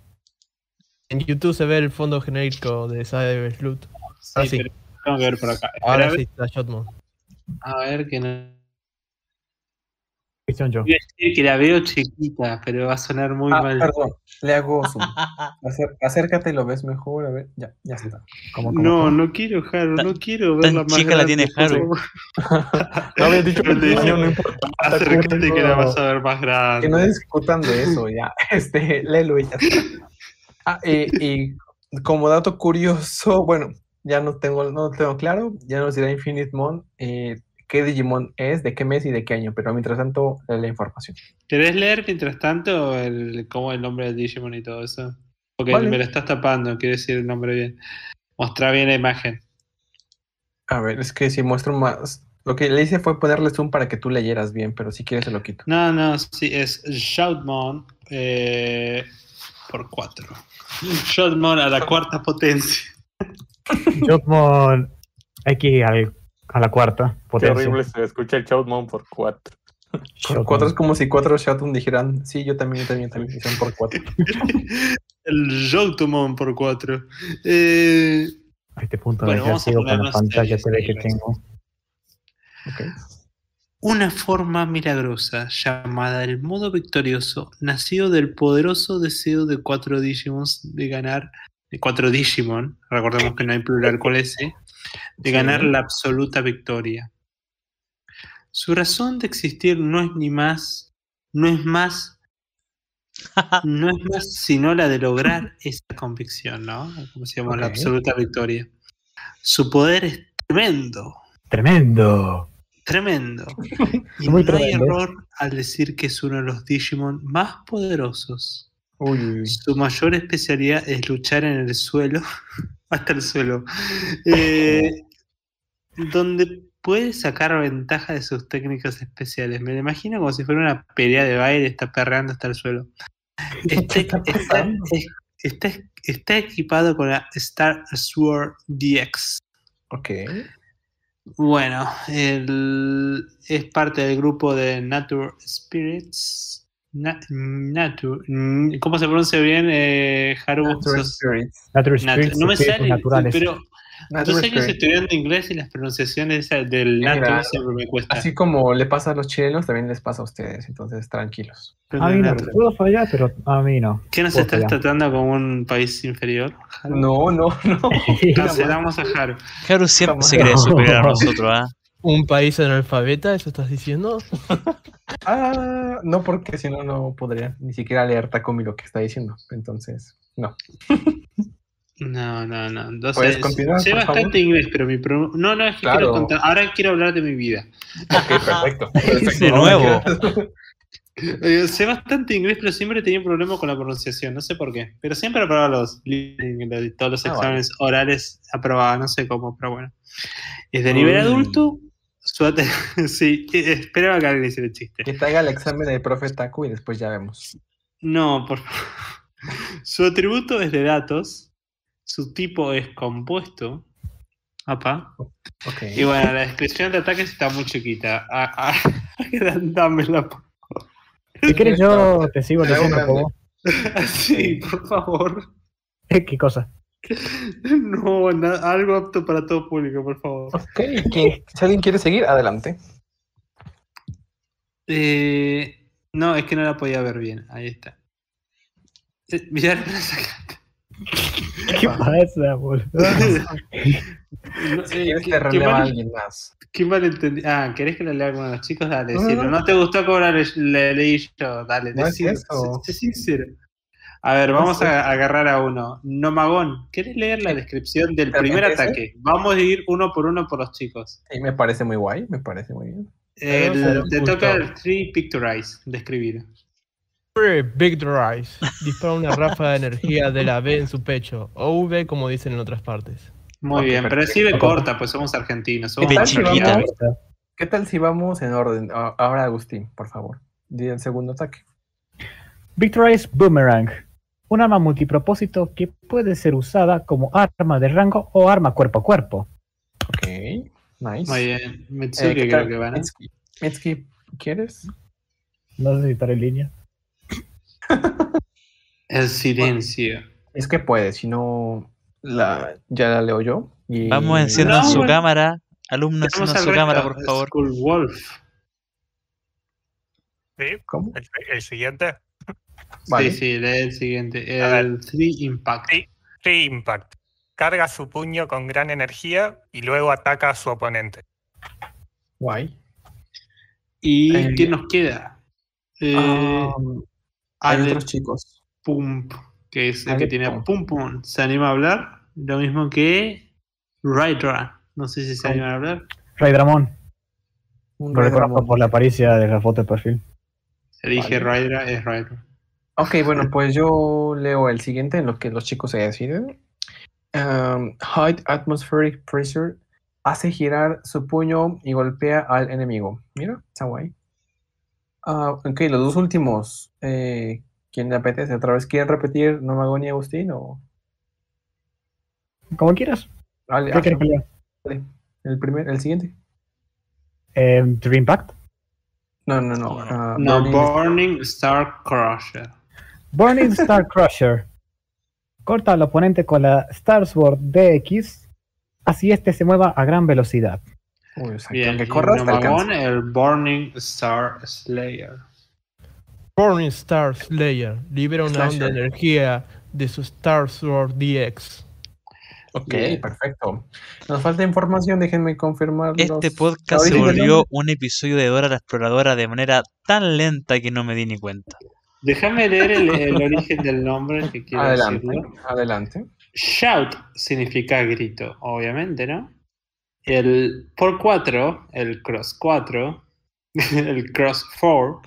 En YouTube se ve el fondo genérico de Cyber Sloot. Sí, Ah, sí. tengo que ver por acá. Ahora a ver- sí está Shotmo. A ver, que no. Sección yo. Iba a decir que la veo chiquita, pero va a sonar muy Ah, mal. perdón, le hago zoom. Acer- acércate y lo ves mejor, a ver, ya, ya está. ¿Cómo, cómo, No, cómo? no quiero, Haru, no quiero verla más chica la tiene Haru. No habías dicho que Te no importa. Acércate que la vas a ver más grande. Que no discutan de eso, ya. Este, léelo y ya está. Ah, y, y como dato curioso, bueno, ya no tengo, no tengo claro, ya nos dirá Infinite Mon eh, qué Digimon es, de qué mes y de qué año, pero mientras tanto, lee la información. ¿Querés leer mientras tanto el, cómo el nombre del Digimon y todo eso? Porque Vale. me lo estás tapando, quiero decir el nombre bien. Mostrar bien la imagen. A ver, es que si muestro más. Lo que le hice fue ponerle zoom para que tú leyeras bien, pero si quieres se lo quito. No, no, sí, es Shoutmon eh, por 4. Shoutmon a la cuarta potencia. Jotmon X al- a la cuarta Qué potencia. horrible se escucha el Shoutmon por 4. Por Shotgun. cuatro es como si cuatro Shoutun dijeran, sí, yo también, yo también, también, son por cuatro. El Joutomon por 4. Eh, A este punto Bueno, vamos a sigo con la pantalla ve que tengo. Ok. Una forma milagrosa llamada el modo victorioso, nacido del poderoso deseo de cuatro Digimons de ganar, de cuatro Digimon, recordemos que no hay plural con ese, de Sí. ganar la absoluta victoria. Su razón de existir no es ni más, no es más, no es más sino la de lograr esa convicción, ¿no? Como se llama, la absoluta victoria. Su poder es tremendo, ¡Tremendo! Tremendo. Y Muy no hay tremendo. error al decir que es uno de los Digimon más poderosos. Uy. Su mayor especialidad es luchar en el suelo, hasta el suelo, eh, donde puede sacar ventaja de sus técnicas especiales. Me lo imagino como si fuera una pelea de baile, está perreando hasta el suelo. Este- está está, pasando? es- está- está equipado con la Star Sword DX. Ok. Bueno, el- es parte del grupo de Nature Spirits. Na- ¿Cómo se pronuncia bien, eh, Haru? Nature Sos- Spirits. No me sale, naturales. pero años Spirits. estudiando inglés y las pronunciaciones del Mira, Nature siempre me cuesta. Así como le pasa a los chilenos, también les pasa a ustedes, entonces tranquilos. A mí no, puedo fallar, pero a mí no. ¿Qué nos estás fallar. tratando como un país inferior? Haru? No, no, no. Cancelamos a Haru. Haru siempre se cree superior a No. nosotros, ¿ah? ¿Un país analfabeta? ¿Eso estás diciendo? Ah, no, porque si no, no podría ni siquiera leer Takumi lo que está diciendo. Entonces, no. No, no, no. Entonces, ¿Puedes continuar, sé por bastante favor? inglés, pero mi pro- No, no, es que Claro. quiero contar. Ahora quiero hablar de mi vida. Ok, perfecto. perfecto. De nuevo. Eh, sé bastante inglés, pero siempre he tenido problemas con la pronunciación, no sé por qué. Pero siempre aprobaba los todos los Ah, exámenes orales, aprobaba, no sé cómo, pero bueno. Es de nivel Uy. adulto, Su ate- sí, esperaba que alguien hiciera el chiste. Que te haga el examen del profe Taku y después ya vemos. No, por favor. Su atributo es de datos. Su tipo es compuesto. Apa. Ok. Y bueno, la descripción de ataques está muy chiquita. Ah, ah, Dámela. por Si quieres yo te sigo leyendo. Sí, por favor. ¿Qué cosa? No, na- algo apto para todo público, por favor. Ok, si alguien quiere seguir, adelante. Eh, no, es que no la podía ver bien. Ahí está. Eh, mirá, la sacaste. ¿Qué pasa, boludo? No, Si eh, qué- releva a mal- alguien más. Qué malentendí. Ah, ¿querés que la lea alguno de los chicos? Dale, No, no, decilo. no. No, te gustó cómo la, le- leí yo. Dale, No es decilo. eso. Sé, sé sincero. A ver, vamos a agarrar a uno. Nomagón, ¿querés leer la descripción del ¿Pero primer ataque? Vamos a ir uno por uno por los chicos. Sí, me parece muy guay, me parece muy bien. El- Pero te toca el Tree Picturize, describir. Free Big Rise. Dispara una ráfaga de energía de la B en su pecho. O V, como dicen en otras partes. Muy bien, pero perfecto. escribe corta, pues somos argentinos. Somos ¿Qué tal si chiquita. vamos- ¿Qué tal si vamos en orden? Ahora, Agustín, por favor. Di el segundo ataque. Victorize Boomerang. Un arma multipropósito que puede ser usada como arma de rango o arma cuerpo a cuerpo. Ok, nice. Muy bien. Eh, Mitsuki ¿qué creo que va, ¿no? Mitsuki, Mitsuki, ¿quieres? No sé si en línea. El silencio. Es que puede, si no, la, ya la leo yo. y- Vamos, enciendan No, su bueno. cámara. Alumnos, Tenemos enciendan al su cámara, por favor. Skull Wolf. ¿Sí? ¿Cómo? El, el siguiente. Vale. Sí, sí, lee el siguiente. El Three Impact. Sí. Free Impact. Carga su puño con gran energía y luego ataca a su oponente. Guay. ¿Y Eh, qué nos queda? Eh, Ah, hay Ale otros chicos. Pump, que es el Ale que tiene Pump. Pum Pum. ¿Se anima a hablar? Lo mismo que Rydra. No sé si se anima a hablar. Lo reconozco Ramón. por la apariencia de la foto de perfil. Se elige Vale. Rydra, es Rydra. Ok, bueno, pues yo leo el siguiente en lo que los chicos se deciden. Um, High Atmospheric Pressure hace girar su puño y golpea al enemigo. Mira, está guay. Ah, ok, los dos últimos. Eh, ¿Quién le apetece? ¿Otra vez quieren repetir Nomagón y Agustín? O... Como quieras. ¿Qué quieres lea? Dale. El primer, el siguiente. Eh, Dream Impact. No, no, no. ah, No, Burning- Burning Star Crusher. Burning Star Crusher. Corta al oponente con la Star Sword DX, así este se mueva a gran velocidad. Uy, o sea, que Bien, corras, te alcanza. el Burning Star Slayer. Burning Star Slayer. Libera una onda de energía de su Star Sword DX. Ok, Bien. perfecto. Nos falta información, déjenme confirmar. Este podcast se volvió un episodio de Dora la Exploradora de manera tan lenta que no me di ni cuenta. Déjame leer el, el origen del nombre que quiero Adelante, decirlo. adelante. Shout significa grito, obviamente, ¿no? El por 4, el cross 4, el cross 4,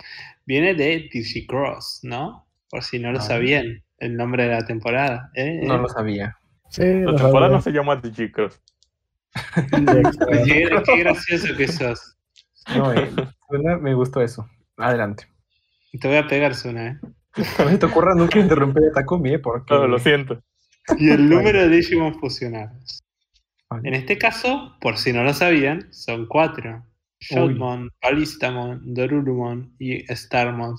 viene de DC Cross, ¿no? Por si no lo Ah. sabían, el nombre de la temporada. ¿eh? No lo sabía. Sí, La lo temporada no se llama The Cross. Qué, qué gracioso que sos. No, eh, suena- me gustó eso. Adelante. Te voy a pegar, Suna, ¿eh? Cuando se te ocurra nunca interrumpir a Takumi, ¿eh? porque. No, lo siento. Y el número de Digimon fusionados. Vale. En este caso, por si no lo sabían, son cuatro. Shoutmon, Palistamon, Dorurumon y Starmon.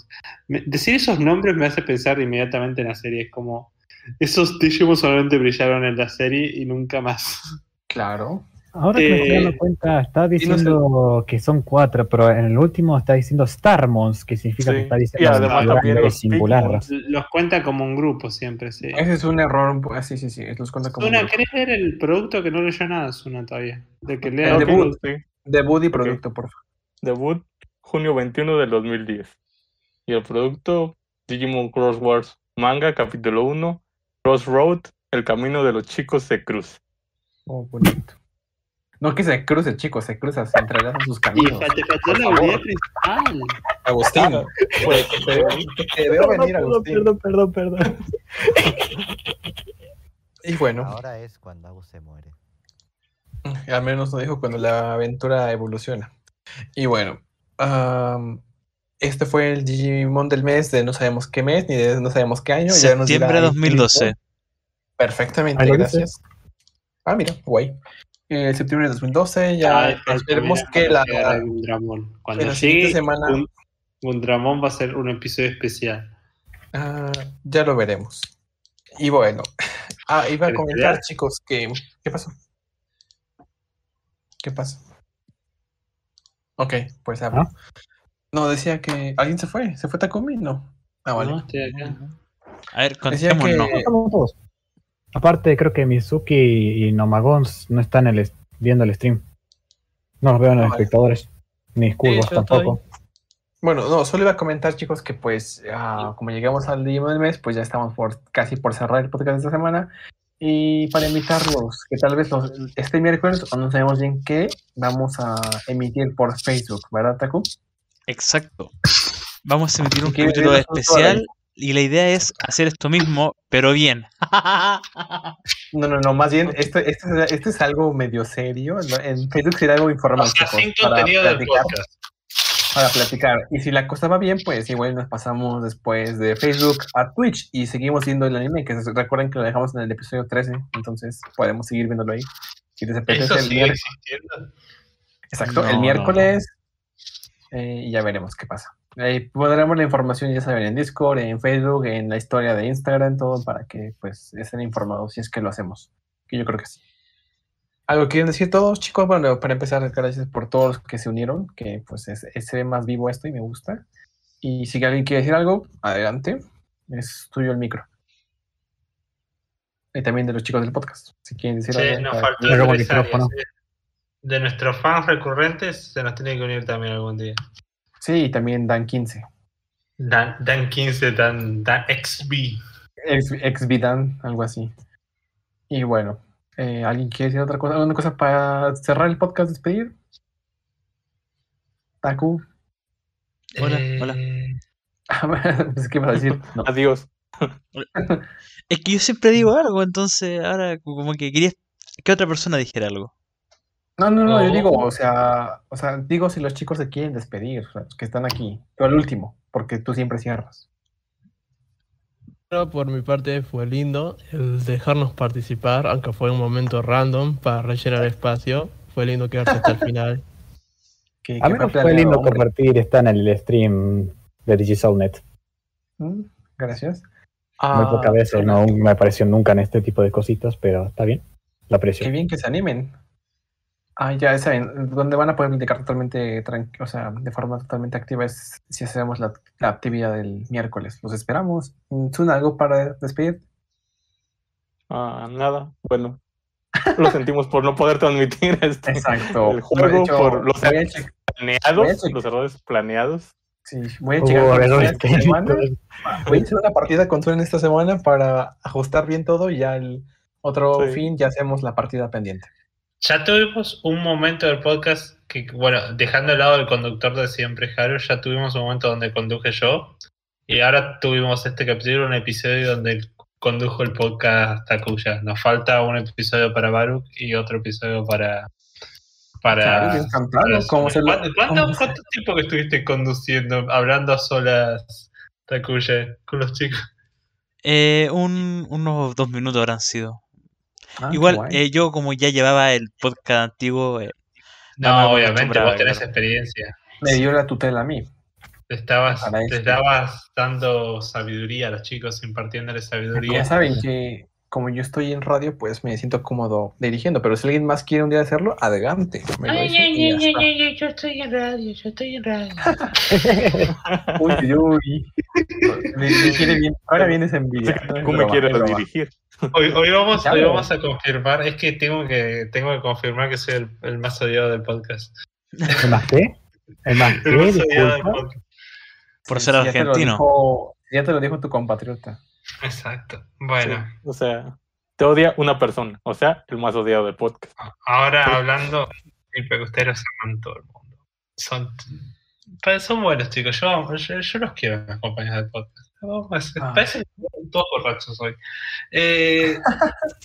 Me- Decir esos nombres me hace pensar inmediatamente en la serie. Es como, esos Digimon solamente brillaron en la serie y nunca más. Claro. Ahora que me estoy Eh, dando cuenta, está no sé- diciendo que son cuatro, pero en el último está diciendo Starmons, que significa Sí, que está y diciendo además singular los singular. Digimon. Los cuenta como un grupo siempre, sí. Ese es un error. ah, sí, sí, sí. Los cuenta como. Suna, un- ¿querés ver el producto que no leyó nada, Suna, todavía? De que El lea debut. algo. Sí. Debut y producto, por favor. Debut junio 21 del 2010. Y el producto Digimon Cross Wars Manga capítulo 1 Crossroad El camino de los chicos se cruza. Oh, bonito. No que se cruce, chicos, se cruza, se entrelazan sus Y caminos. fa- te faltó Por la habilidad principal. Agustín. Pues, te, veo- te veo venir, Perdón, Agustín. perdón, perdón, perdón. Y bueno, Ahora es cuando Agus se muere. Al menos nos dijo cuando la aventura evoluciona. Y bueno, este fue el Digimon del mes de no sabemos qué mes, ni de no sabemos qué año. ya nos dirá Septiembre ahí 2012. Perfectamente, gracias. Ah, mira, guay. Eh, septiembre de 2012, ya falta, esperemos que la, Gundramon. Cuando la siguiente llegue semana- Gun- Gundramon va a ser un episodio especial. Ah, ya lo veremos. Y bueno, ah, iba a comentar, chicos, que. ¿Qué pasó? ¿Qué pasa? Ok, pues hablo. ¿Ah? No, decía que. ¿Alguien se fue? ¿Se fue Takumi? No. Ah, vale. No, estoy acá. A ver, contémonos. que-. Aparte, creo que Mizuki y Nomagons no están el, viendo el stream. No los veo en los vale. espectadores. Ni Skullboss yo tampoco. Bueno, no, solo iba a comentar, chicos, que pues ah, como llegamos al día del mes, pues ya estamos por casi por cerrar el podcast de esta semana. Y para invitarlos, que tal vez los- este miércoles, o no sabemos bien qué, vamos a emitir por Facebook, ¿verdad, Taku? Exacto. Vamos a emitir un capítulo especial y la idea es hacer esto mismo, pero bien. No, no, no, más bien, esto, esto, es- esto es algo medio serio. ¿no? En Facebook será algo informal, O sea, sin para contenido del platicar, podcast. para platicar. Y si la cosa va bien, pues igual nos pasamos después de Facebook a Twitch y seguimos viendo el anime, que recuerden que lo dejamos en el episodio 13, entonces podemos seguir viéndolo ahí. Si les apetece Eso el miércoles, exacto, No, el no, miércoles eh, y ya veremos qué pasa. Ahí pondremos la información, ya saben, en Discord, en Facebook, en la historia de Instagram, todo para que pues estén informados si es que lo hacemos. Que yo creo que sí. ¿Algo quieren decir todos, chicos? Bueno, para empezar, gracias por todos los que se unieron, que pues es, es- se ve más vivo esto y me gusta. Y si alguien quiere decir algo, adelante. Es tuyo el micro. Y también de los chicos del podcast. Si quieren decir Sí, algo. nos para- el micrófono. De nuestros fans recurrentes se nos tiene que unir también algún día. Sí, y también Dan 15. Dan, Dan 15, Dan, Dan XB. Ex, ex Vidan, algo así. Y bueno, eh, ¿alguien quiere decir otra cosa? ¿Alguna cosa para cerrar el podcast, despedir? Taku. Hola, Eh, hola. pues, ¿Qué vas a decir? No. Adiós. Es que yo siempre digo algo, entonces ahora como que quería que otra persona dijera algo. No, no, no, yo digo, o sea, o sea, digo si los chicos se quieren despedir, o sea, los que están aquí, pero al último, porque tú siempre cierras. Pero por mi parte fue lindo el dejarnos participar, aunque fue un momento random para rellenar espacio. Fue lindo quedarse hasta el final. A mí me fue lindo hombre. compartir, está en el stream de DigiSoulNet. Mm, Gracias. Muy Ah, pocas veces, no me apareció nunca en este tipo de cositas, pero está bien. Lo aprecio. Qué bien que se animen. Ah, ya saben, donde van a poder platicar totalmente tranquilo, o sea, de forma totalmente activa es si hacemos la, la actividad del miércoles. Los esperamos. ¿Sun algo para despedir? Ah, nada, bueno. Lo sentimos por no poder transmitir este, Exacto. el juego, hecho, por los errores planeados, los errores planeados. sí, voy a errores esta semana. Voy a hacer una partida con Sun esta semana para ajustar bien todo y ya el otro Sí. fin ya hacemos la partida pendiente. Ya tuvimos un momento del podcast que, bueno, dejando de lado el conductor de siempre, Haru, ya tuvimos un momento donde conduje yo. Y ahora tuvimos este capítulo, un episodio donde condujo el podcast Takuya. Nos falta un episodio para Baruch y otro episodio para. para. Claro, encantado. para ¿Cómo se lo- ¿Cuánto, cuánto- cómo se- cuánto tiempo que estuviste conduciendo, hablando a solas, Takuya, con los chicos? Eh, un- unos dos minutos habrán sido. Ah, Igual, eh, yo como ya llevaba el podcast antiguo, eh, No, me obviamente, vos tenés claro. experiencia. Me dio la tutela a mí. Te estabas, te estabas dando sabiduría a los chicos, impartiéndoles sabiduría. Ya saben que como yo estoy en radio, pues me siento cómodo dirigiendo, pero si alguien más quiere un día hacerlo, adelante. Me yo estoy en radio, yo estoy en radio. Uy, uy, uy. Me- me quiere bien- Ahora vienes no es tú me quieres dirigir. Hoy, hoy vamos, hoy vamos a confirmar, es que tengo que, tengo que confirmar que soy el, el más odiado del podcast. ¿El más qué? ¿El más qué? El más odiado del podcast. por Sí, ser ya te argentino. dijo- Ya te lo dijo tu compatriota. Exacto. Bueno, Sí, o sea, te odia una persona, o sea, el más odiado del podcast. ahora hablando, sí, ustedes los aman todo el mundo. Son, pero son buenos chicos, yo, yo, yo los quiero en las compañías del podcast. Vamos a hacer- Ah. Parecen todos borrachos hoy. Eh,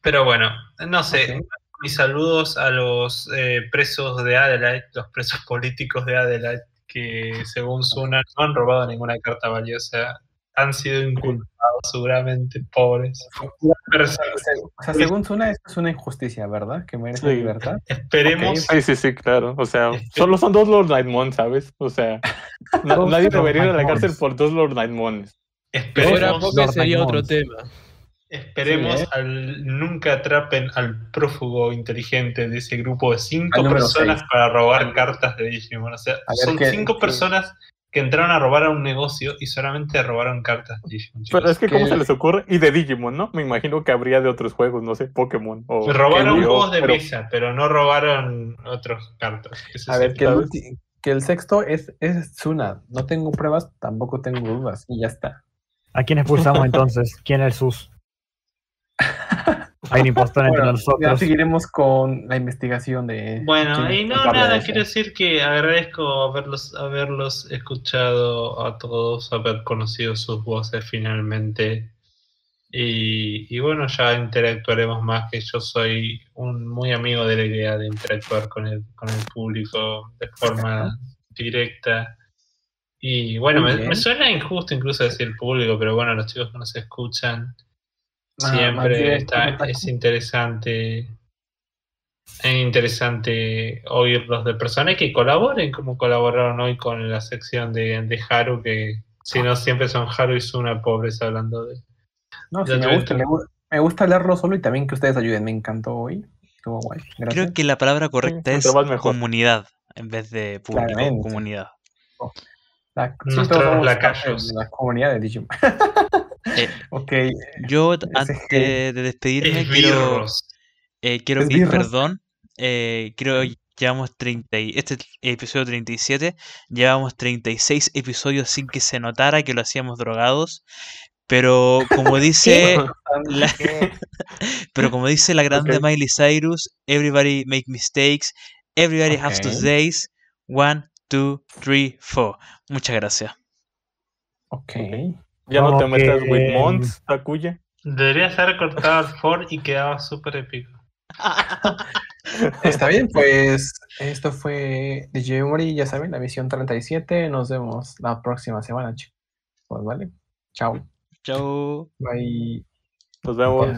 pero bueno, no sé, mis saludos a los eh, presos de Adelaide, los presos políticos de Adelaide, que según Suna no han robado ninguna carta valiosa, han sido inculpados seguramente, pobres. O sea, según Suna, esto es una injusticia, ¿verdad? Que merece Sí. libertad. Esperemos, Sí, sí, sí, claro. O sea, Este- solo son dos Lord Nightmon, ¿sabes? O sea, nadie debería ir a la cárcel por dos Lord fuera esperemos, Lord sería otro tema. esperemos Sí, ¿eh? al, nunca atrapen al prófugo inteligente de ese grupo de cinco personas seis. para robar cartas de Digimon. O sea, son qué- cinco qué- personas que entraron a robar a un negocio y solamente robaron cartas de Digimon. Pero es que, ¿cómo se les ocurre? Y de Digimon, ¿no? Me imagino que habría de otros juegos, no sé, Pokémon. O Robaron Yu-Gi-Oh, juegos de pero- mesa, pero no robaron otras cartas. Eso A sí. ver, que el, sexto es, es Suna. No tengo pruebas, tampoco tengo dudas. Y ya está. ¿A quién expulsamos entonces? ¿Quién es el sus? Hay un impostor entre Bueno, ya nosotros. seguiremos con la investigación de. Bueno, y no, nada, de quiero decir que agradezco haberlos, haberlos escuchado a todos, haber conocido sus voces finalmente. Y, y bueno, ya interactuaremos más, que yo soy un muy amigo de la idea de interactuar con el, con el público de forma directa. Y bueno, me, me suena injusto incluso decir público, pero bueno, los chicos que nos escuchan, Ah, siempre está, es interesante es interesante oírlos de personas que colaboren como colaboraron hoy con la sección de, de Haru que si no siempre son Haru y Suna pobres hablando de No, sí, Ya me gusta, me, gu- me gusta leerlo solo y también que ustedes ayuden. Me encantó hoy. Estuvo guay. Gracias. Creo que la palabra correcta es comunidad en vez de público. Claramente. Comunidad. La, sí, lacayos. parte de la comunidad de Digimon. Eh, ok. Yo, antes de despedirme, quiero, eh, quiero pedir perdón. Eh, creo que llevamos 30 y, este episodio 37. Llevamos 36 episodios sin que se notara que lo hacíamos drogados. Pero como dice la, pero como dice la grande Ok. Miley Cyrus, everybody make mistakes, everybody has Ok. those days. One, two, three, four. Muchas gracias. Ok. Ya no te metas que- with Mons, Takuya. deberías haber cortado Ford y quedaba súper épico Está bien, pues esto fue DJ Mori, ya saben, la misión 37. Nos vemos la próxima semana, chicos. Pues vale. Chao. Chao. Bye. Nos vemos.